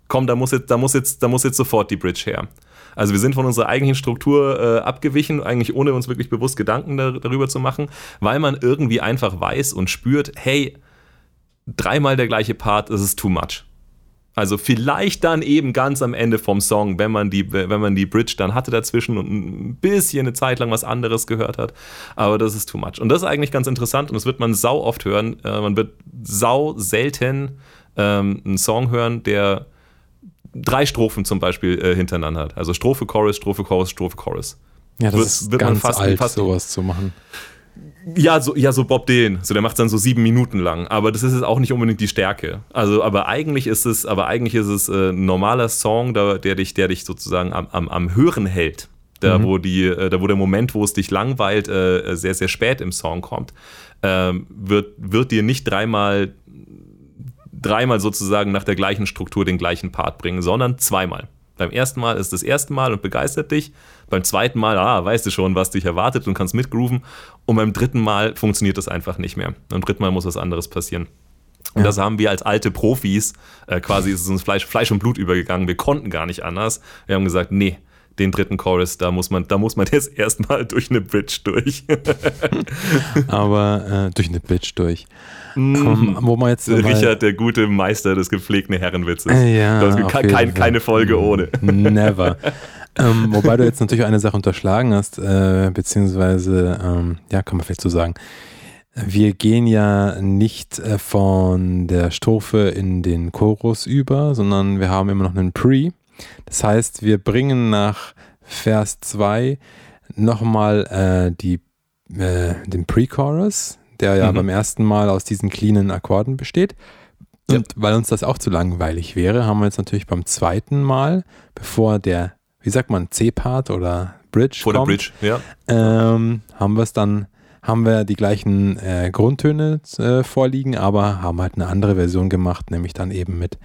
Komm, da muss jetzt, da muss jetzt, da muss jetzt sofort die Bridge her. Also wir sind von unserer eigentlichen Struktur äh, abgewichen, eigentlich ohne uns wirklich bewusst Gedanken da, darüber zu machen, weil man irgendwie einfach weiß und spürt, hey, dreimal der gleiche Part, das ist too much. Also vielleicht dann eben ganz am Ende vom Song, wenn man die, wenn man die Bridge dann hatte dazwischen und ein bisschen eine Zeit lang was anderes gehört hat. Aber das ist too much. Und das ist eigentlich ganz interessant und das wird man sau oft hören. Äh, man wird sau selten ähm, einen Song hören, der drei Strophen zum Beispiel äh, hintereinander hat. Also Strophe, Chorus, Strophe, Chorus, Strophe, Chorus. Ja, das wird, ist wird ganz fast, alt, fast sowas zu machen. Ja, so, ja, so Bob Dylan. So, der macht es dann so sieben Minuten lang. Aber das ist jetzt auch nicht unbedingt die Stärke. Also, aber eigentlich ist es, aber eigentlich ist es äh, ein normaler Song, der, der, dich, der dich sozusagen am, am, am Hören hält. Da, mhm. wo die, äh, da, wo der Moment, wo es dich langweilt, äh, sehr, sehr spät im Song kommt, ähm, wird, wird dir nicht dreimal, dreimal sozusagen nach der gleichen Struktur den gleichen Part bringen, sondern zweimal. Beim ersten Mal ist das erste Mal und begeistert dich. Beim zweiten Mal, ah, weißt du schon, was dich erwartet und kannst mitgrooven. Und beim dritten Mal funktioniert das einfach nicht mehr. Beim dritten Mal muss was anderes passieren. Und ja. das haben wir als alte Profis, äh, quasi ist es uns Fleisch, Fleisch und Blut übergegangen. Wir konnten gar nicht anders. Wir haben gesagt, nee, den dritten Chorus, da muss man, da muss man jetzt erstmal durch eine Bridge durch. Aber äh, durch eine Bridge durch. Um, wo man jetzt Richard, der gute Meister des gepflegten Herrenwitzes. Äh, ja, das kein, keine Folge ohne. Never. ähm, wobei du jetzt natürlich eine Sache unterschlagen hast, äh, beziehungsweise, ähm, ja, kann man vielleicht so sagen. Wir gehen ja nicht äh, von der Strophe in den Chorus über, sondern wir haben immer noch einen Pre. Das heißt, wir bringen nach Vers 2 nochmal äh, die, äh, den Pre-Chorus, der ja mhm. beim ersten Mal aus diesen cleanen Akkorden besteht. Und ja. weil uns das auch zu langweilig wäre, haben wir jetzt natürlich beim zweiten Mal, bevor der, wie sagt man, C-Part oder Bridge Vor kommt, der Bridge, ja. Ähm, haben wir es dann, haben wir die gleichen äh, Grundtöne äh, vorliegen, aber haben halt eine andere Version gemacht, nämlich dann eben mit,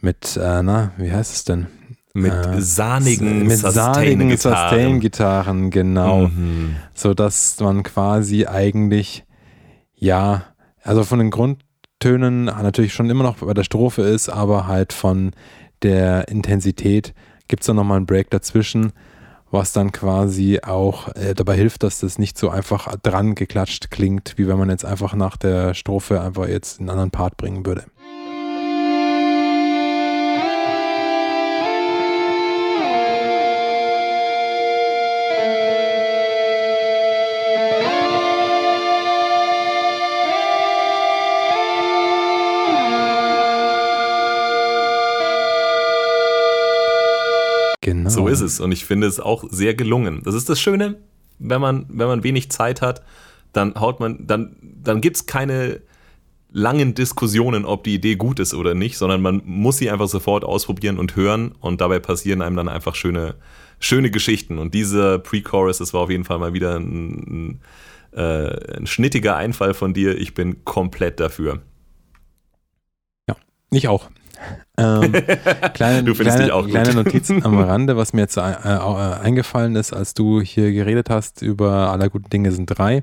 mit äh, na, wie heißt es denn? Mit äh, sahnigen mit Sustain-Gitarren, Sustain genau. Mhm. So dass man quasi eigentlich ja, also von den Grundtönen natürlich schon immer noch bei der Strophe ist, aber halt von der Intensität gibt es dann nochmal einen Break dazwischen, was dann quasi auch äh, dabei hilft, dass das nicht so einfach dran geklatscht klingt, wie wenn man jetzt einfach nach der Strophe einfach jetzt einen anderen Part bringen würde. Genau. So ist es. Und ich finde es auch sehr gelungen. Das ist das Schöne, wenn man, wenn man wenig Zeit hat, dann haut man, dann, dann gibt es keine langen Diskussionen, ob die Idee gut ist oder nicht, sondern man muss sie einfach sofort ausprobieren und hören und dabei passieren einem dann einfach schöne, schöne Geschichten. Und dieser Pre-Chorus, das war auf jeden Fall mal wieder ein, ein, äh, ein schnittiger Einfall von dir. Ich bin komplett dafür. Ja, ich auch. Ähm, kleine, du findest kleine, dich auch gut. kleine Notizen am Rande, was mir jetzt äh, äh, eingefallen ist, als du hier geredet hast über aller guten Dinge sind drei.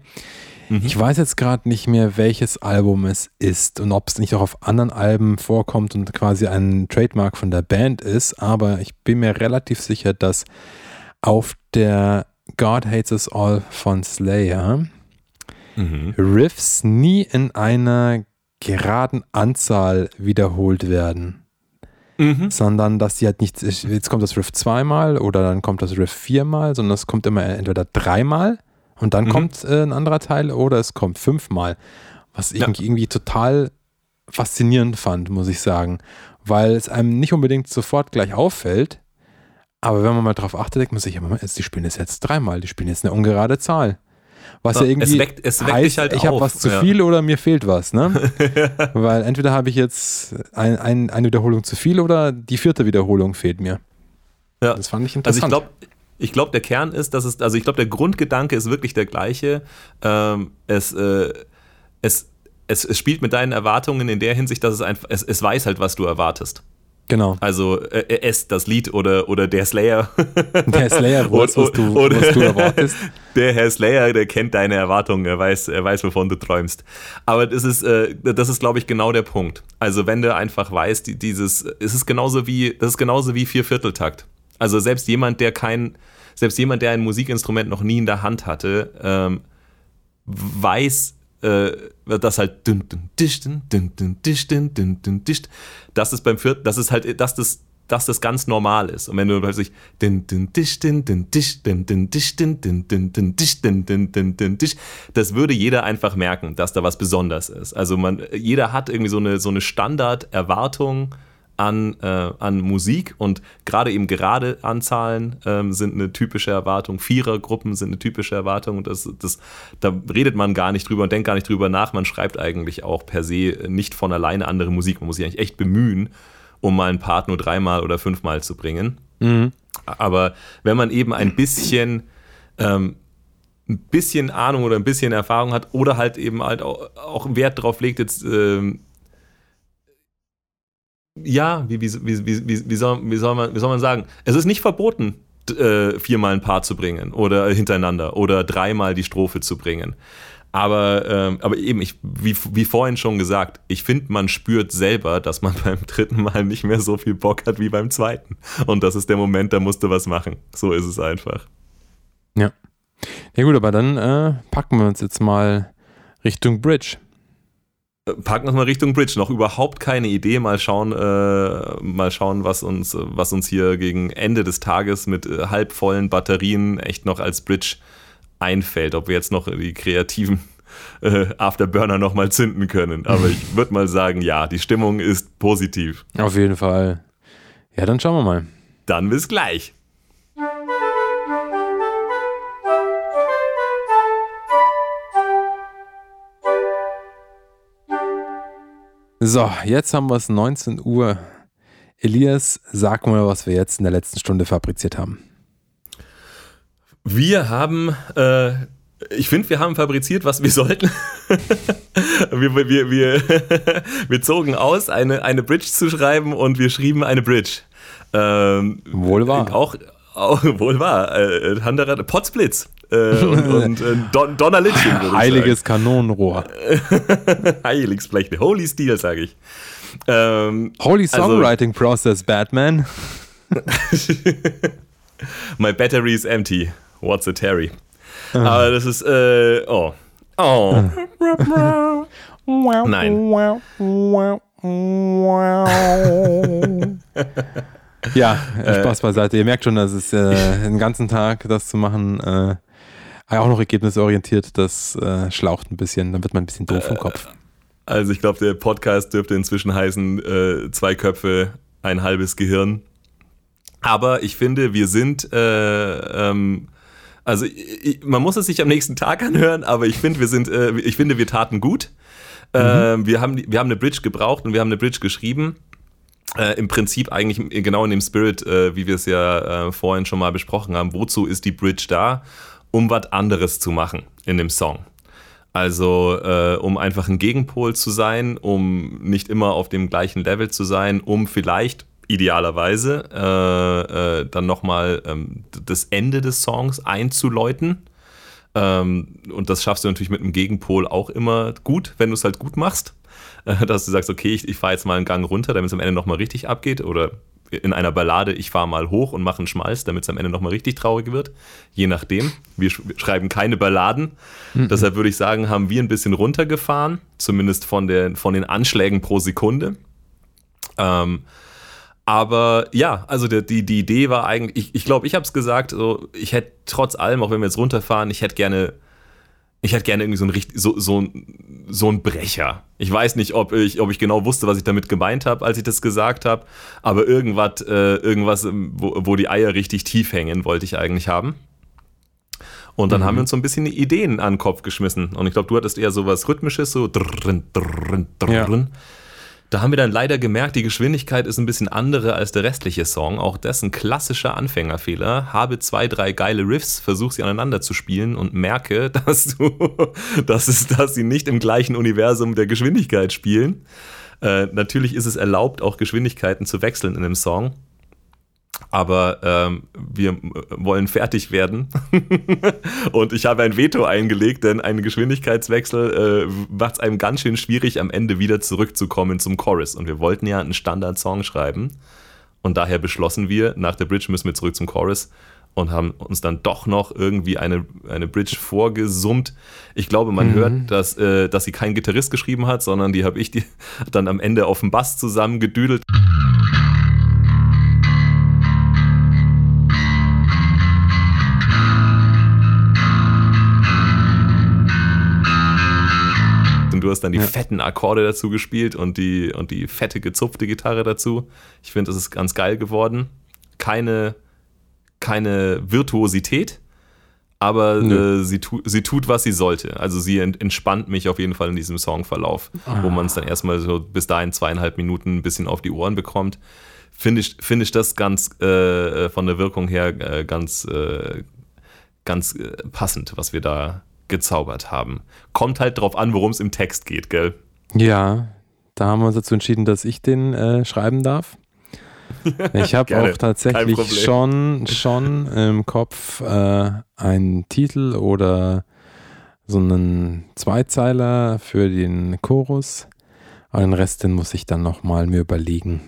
Mhm. Ich weiß jetzt gerade nicht mehr, welches Album es ist und ob es nicht auch auf anderen Alben vorkommt und quasi ein Trademark von der Band ist, aber ich bin mir relativ sicher, dass auf der God Hates Us All von Slayer Mhm. Riffs nie in einer geraden Anzahl wiederholt werden Mhm. sondern dass die halt nicht, jetzt kommt das Riff zweimal oder dann kommt das Riff viermal, sondern es kommt immer entweder dreimal und dann Mhm. kommt äh, ein anderer Teil oder es kommt fünfmal. Was ich Ja. irgendwie total faszinierend fand, muss ich sagen, weil es einem nicht unbedingt sofort gleich auffällt, aber wenn man mal drauf achtet, denkt man sich, ja, Moment, jetzt, die spielen das jetzt dreimal, die spielen jetzt eine ungerade Zahl. Was ja, Ja, irgendwie es weckt- es weckt heißt, halt ich habe was zu ja. viel oder mir fehlt was, ne? Weil entweder habe ich jetzt ein, ein, eine Wiederholung zu viel oder die vierte Wiederholung fehlt mir. Ja. Das fand ich Also ich interessant. glaube, ich glaube, der Kern ist, dass es, also ich glaube, der Grundgedanke ist wirklich der gleiche. Ähm, es, äh, es, es, es spielt mit deinen Erwartungen in der Hinsicht, dass es einfach, es, es weiß halt, was du erwartest. Genau. Also äh, es, das Lied oder, oder der Slayer. Der Slayer was du, Oder- was du erwartest. Der Herr Slayer, der kennt deine Erwartungen, er weiß, er weiß, wovon du träumst. Aber das ist, äh, das ist, glaube ich, genau der Punkt. Also wenn du einfach weißt, die, dieses, es ist genauso wie, das ist genauso wie Viervierteltakt. Also selbst jemand, der kein, selbst jemand, der ein Musikinstrument noch nie in der Hand hatte, ähm, weiß, äh, das halt dün, dün, disch, dün, dün, dün, disch, dün, dün, dün, disch. Das ist beim Viert, das ist halt, dass das, dass das ganz normal ist. Und wenn du plötzlich din, din, disch, din, din, disch, din, din, disch, din, din, din, din, disch, din, din, din, din, disch, das würde jeder einfach merken, dass da was Besonderes ist. Also man, jeder hat irgendwie so eine, so eine Standarderwartung an, äh, an Musik und gerade eben gerade Anzahlen ähm, sind eine typische Erwartung, Vierergruppen sind eine typische Erwartung und das, das, da redet man gar nicht drüber und denkt gar nicht drüber nach. Man schreibt eigentlich auch per se nicht von alleine andere Musik. Man muss sich eigentlich echt bemühen, um mal einen Part nur dreimal oder fünfmal zu bringen. Mhm. Aber wenn man eben ein bisschen, ähm, ein bisschen Ahnung oder ein bisschen Erfahrung hat oder halt eben halt auch, auch Wert drauf legt, jetzt ähm, ja, wie, wie, wie, wie, wie, soll, wie, soll man, wie soll man sagen? Es ist nicht verboten, äh, viermal ein Paar zu bringen oder hintereinander oder dreimal die Strophe zu bringen. Aber, ähm, aber eben, ich, wie, wie vorhin schon gesagt, ich finde, man spürt selber, dass man beim dritten Mal nicht mehr so viel Bock hat wie beim zweiten. Und das ist der Moment, da musst du was machen. So ist es einfach. Ja. Ja gut, aber dann äh, packen wir uns jetzt mal Richtung Bridge. Packen wir mal Richtung Bridge. Noch überhaupt keine Idee. Mal schauen, äh, mal schauen, was uns, was uns hier gegen Ende des Tages mit äh, halbvollen Batterien echt noch als Bridge einfällt. Ob wir jetzt noch die kreativen äh, Afterburner nochmal zünden können. Aber ich würde mal sagen, ja, die Stimmung ist positiv. Auf jeden Fall. Ja, dann schauen wir mal. Dann bis gleich. So, jetzt haben wir es 19 Uhr. Elias, sag mal, was wir jetzt in der letzten Stunde fabriziert haben. Wir haben, äh, ich finde, wir haben fabriziert, was wir sollten. wir, wir, wir, wir zogen aus, eine, eine Bridge zu schreiben und wir schrieben eine Bridge. Ähm, Wohl wahr. Auch, auch wohl wahr. Äh, Potsblitz. Äh, und und äh, Don, Donnerlittchen, Heiliges Kanonenrohr. sagen. Heiligsblech. Holy Steel, sage ich. Ähm, Holy Also- Songwriting Process, Batman. My battery is empty. What's a Terry? Aber das ist, äh, oh. Oh. Nein. Ja, äh, Spaß beiseite. Ihr merkt schon, dass es äh, den ganzen Tag das zu machen, äh, auch noch ergebnisorientiert, das äh, schlaucht ein bisschen. Dann wird man ein bisschen doof im Kopf. Also ich glaube, der Podcast dürfte inzwischen heißen, äh, zwei Köpfe, ein halbes Gehirn. Aber ich finde, wir sind, äh, ähm, also ich, man muss es sich am nächsten Tag anhören, aber ich finde, wir sind, äh, ich finde, wir taten gut. Mhm. Äh, wir, haben, wir haben eine Bridge gebraucht und wir haben eine Bridge geschrieben. Äh, Im Prinzip eigentlich genau in dem Spirit, äh, wie wir es ja äh, vorhin schon mal besprochen haben. Wozu ist die Bridge da? Um was anderes zu machen in dem Song. Also äh, um einfach ein Gegenpol zu sein, um nicht immer auf dem gleichen Level zu sein, um vielleicht idealerweise äh, äh, dann nochmal ähm, das Ende des Songs einzuläuten. Ähm, und das schaffst du natürlich mit einem Gegenpol auch immer gut, wenn du es halt gut machst. Dass du sagst, okay, ich, ich fahre jetzt mal einen Gang runter, damit es am Ende nochmal richtig abgeht. Oder in einer Ballade, ich fahre mal hoch und mache einen Schmalz, damit es am Ende nochmal richtig traurig wird. Je nachdem. Wir schreiben keine Balladen. Mhm. Deshalb würde ich sagen, haben wir ein bisschen runtergefahren, zumindest von, der, von den Anschlägen pro Sekunde. Ähm, aber ja, also die, die, die Idee war eigentlich, ich glaube, ich, glaub, ich habe es gesagt, so, ich hätte trotz allem, auch wenn wir jetzt runterfahren, ich hätte gerne ich hätte gerne irgendwie so ein, so, so, so ein Brecher. Ich weiß nicht, ob ich, ob ich genau wusste, was ich damit gemeint habe, als ich das gesagt habe, aber irgendwas, äh, irgendwas wo, wo die Eier richtig tief hängen, wollte ich eigentlich haben. Und dann mhm. haben wir uns so ein bisschen Ideen an den Kopf geschmissen. Und ich glaube, du hattest eher so was Rhythmisches, so drrrn, drrrn, drrrn. Ja. Da haben wir dann leider gemerkt, die Geschwindigkeit ist ein bisschen andere als der restliche Song. Auch das ein klassischer Anfängerfehler. Habe zwei, drei geile Riffs, versuche sie aneinander zu spielen und merke, dass, du, dass, es, dass sie nicht im gleichen Universum der Geschwindigkeit spielen. Äh, natürlich ist es erlaubt, auch Geschwindigkeiten zu wechseln in einem Song aber ähm, wir wollen fertig werden. und ich habe ein Veto eingelegt, denn ein Geschwindigkeitswechsel äh, macht es einem ganz schön schwierig, am Ende wieder zurückzukommen zum Chorus. Und wir wollten ja einen Standard-Song schreiben. Und daher beschlossen wir, nach der Bridge müssen wir zurück zum Chorus und haben uns dann doch noch irgendwie eine, eine Bridge vorgesummt. Ich glaube, man mhm. hört, dass, äh, dass sie kein Gitarrist geschrieben hat, sondern die habe ich die dann am Ende auf dem Bass zusammengedüdelt. Hast dann die ja. fetten Akkorde dazu gespielt und die, und die fette gezupfte Gitarre dazu. Ich finde, das ist ganz geil geworden. Keine, keine Virtuosität, aber äh, sie, tu, sie tut, was sie sollte. Also sie entspannt mich auf jeden Fall in diesem Songverlauf, ah. wo man es dann erstmal so bis dahin zweieinhalb Minuten ein bisschen auf die Ohren bekommt. Finde ich, find ich das ganz äh, von der Wirkung her äh, ganz, äh, ganz äh, passend, was wir da gezaubert haben. Kommt halt drauf an, worum es im Text geht, gell? Ja, da haben wir uns dazu entschieden, dass ich den äh, schreiben darf. Ich habe auch tatsächlich schon, schon im Kopf äh, einen Titel oder so einen Zweizeiler für den Chorus. Aber den Rest, den muss ich dann nochmal mir überlegen.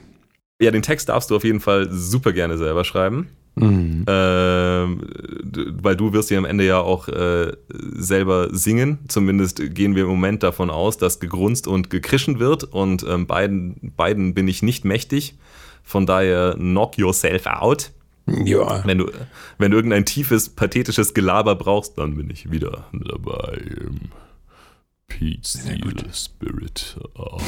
Ja, den Text darfst du auf jeden Fall super gerne selber schreiben. Mhm. Ähm, weil du wirst ja am Ende ja auch äh, selber singen. Zumindest gehen wir im Moment davon aus, dass gegrunzt und gekrischen wird. Und ähm, beiden, beiden bin ich nicht mächtig. Von daher knock yourself out. Ja. Wenn du, wenn du irgendein tiefes, pathetisches Gelaber brauchst, dann bin ich wieder dabei Seal Spirit. Oh.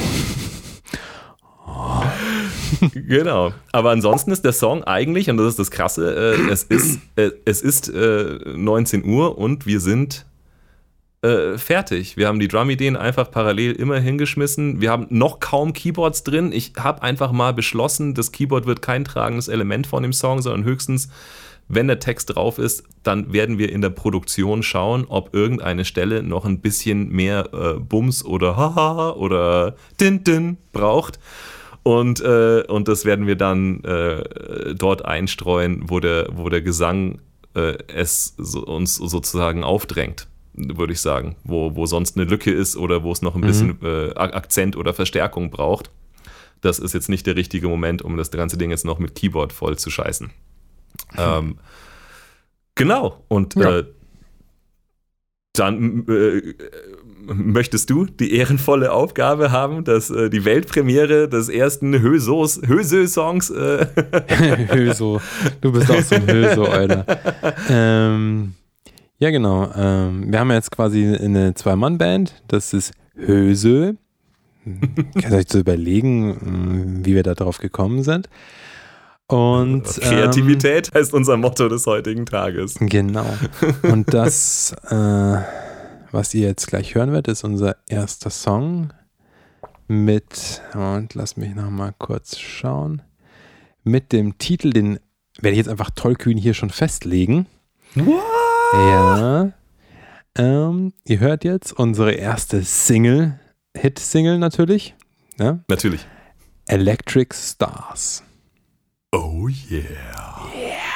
genau. Aber ansonsten ist der Song eigentlich, und das ist das Krasse, äh, es ist, äh, es ist äh, 19 Uhr und wir sind äh, fertig. Wir haben die Drum-Ideen einfach parallel immer hingeschmissen. Wir haben noch kaum Keyboards drin. Ich habe einfach mal beschlossen, das Keyboard wird kein tragendes Element von dem Song, sondern höchstens wenn der Text drauf ist, dann werden wir in der Produktion schauen, ob irgendeine Stelle noch ein bisschen mehr äh, Bums oder Haha oder Din Din braucht. Und, äh, und das werden wir dann äh, dort einstreuen, wo der, wo der Gesang äh, es so, uns sozusagen aufdrängt, würde ich sagen. Wo, wo sonst eine Lücke ist oder wo es noch ein mhm. bisschen äh, Akzent oder Verstärkung braucht. Das ist jetzt nicht der richtige Moment, um das ganze Ding jetzt noch mit Keyboard voll zu scheißen. Mhm. Ähm, genau. Und ja. Äh, dann äh, möchtest du die ehrenvolle Aufgabe haben, dass äh, die Weltpremiere des ersten Hösö-Songs. Äh Höso. Du bist auch so ein Höso, Alter. Ähm, ja, genau. Ähm, wir haben jetzt quasi eine Zwei-Mann-Band. Das ist Hösö. Kann euch so überlegen, wie wir da drauf gekommen sind. Und Kreativität ähm, heißt unser Motto des heutigen Tages. Genau. Und das äh, was ihr jetzt gleich hören werdet, ist unser erster Song. mit, und lass mich noch mal kurz schauen, mit dem Titel, den werde ich jetzt einfach tollkühn hier schon festlegen. What? Ja. Ähm, ihr hört jetzt unsere erste Single, Hit-Single natürlich. Ja? Natürlich. Electric Stars. Oh yeah. Don't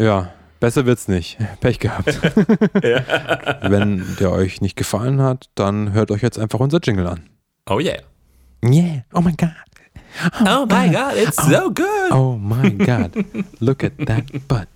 ja, besser wird's nicht. Pech gehabt. Wenn der euch nicht gefallen hat, dann hört euch jetzt einfach unser Jingle an. Oh yeah. Yeah, oh mein Gott. Oh my God, it's so good. Oh my God, look at that butt.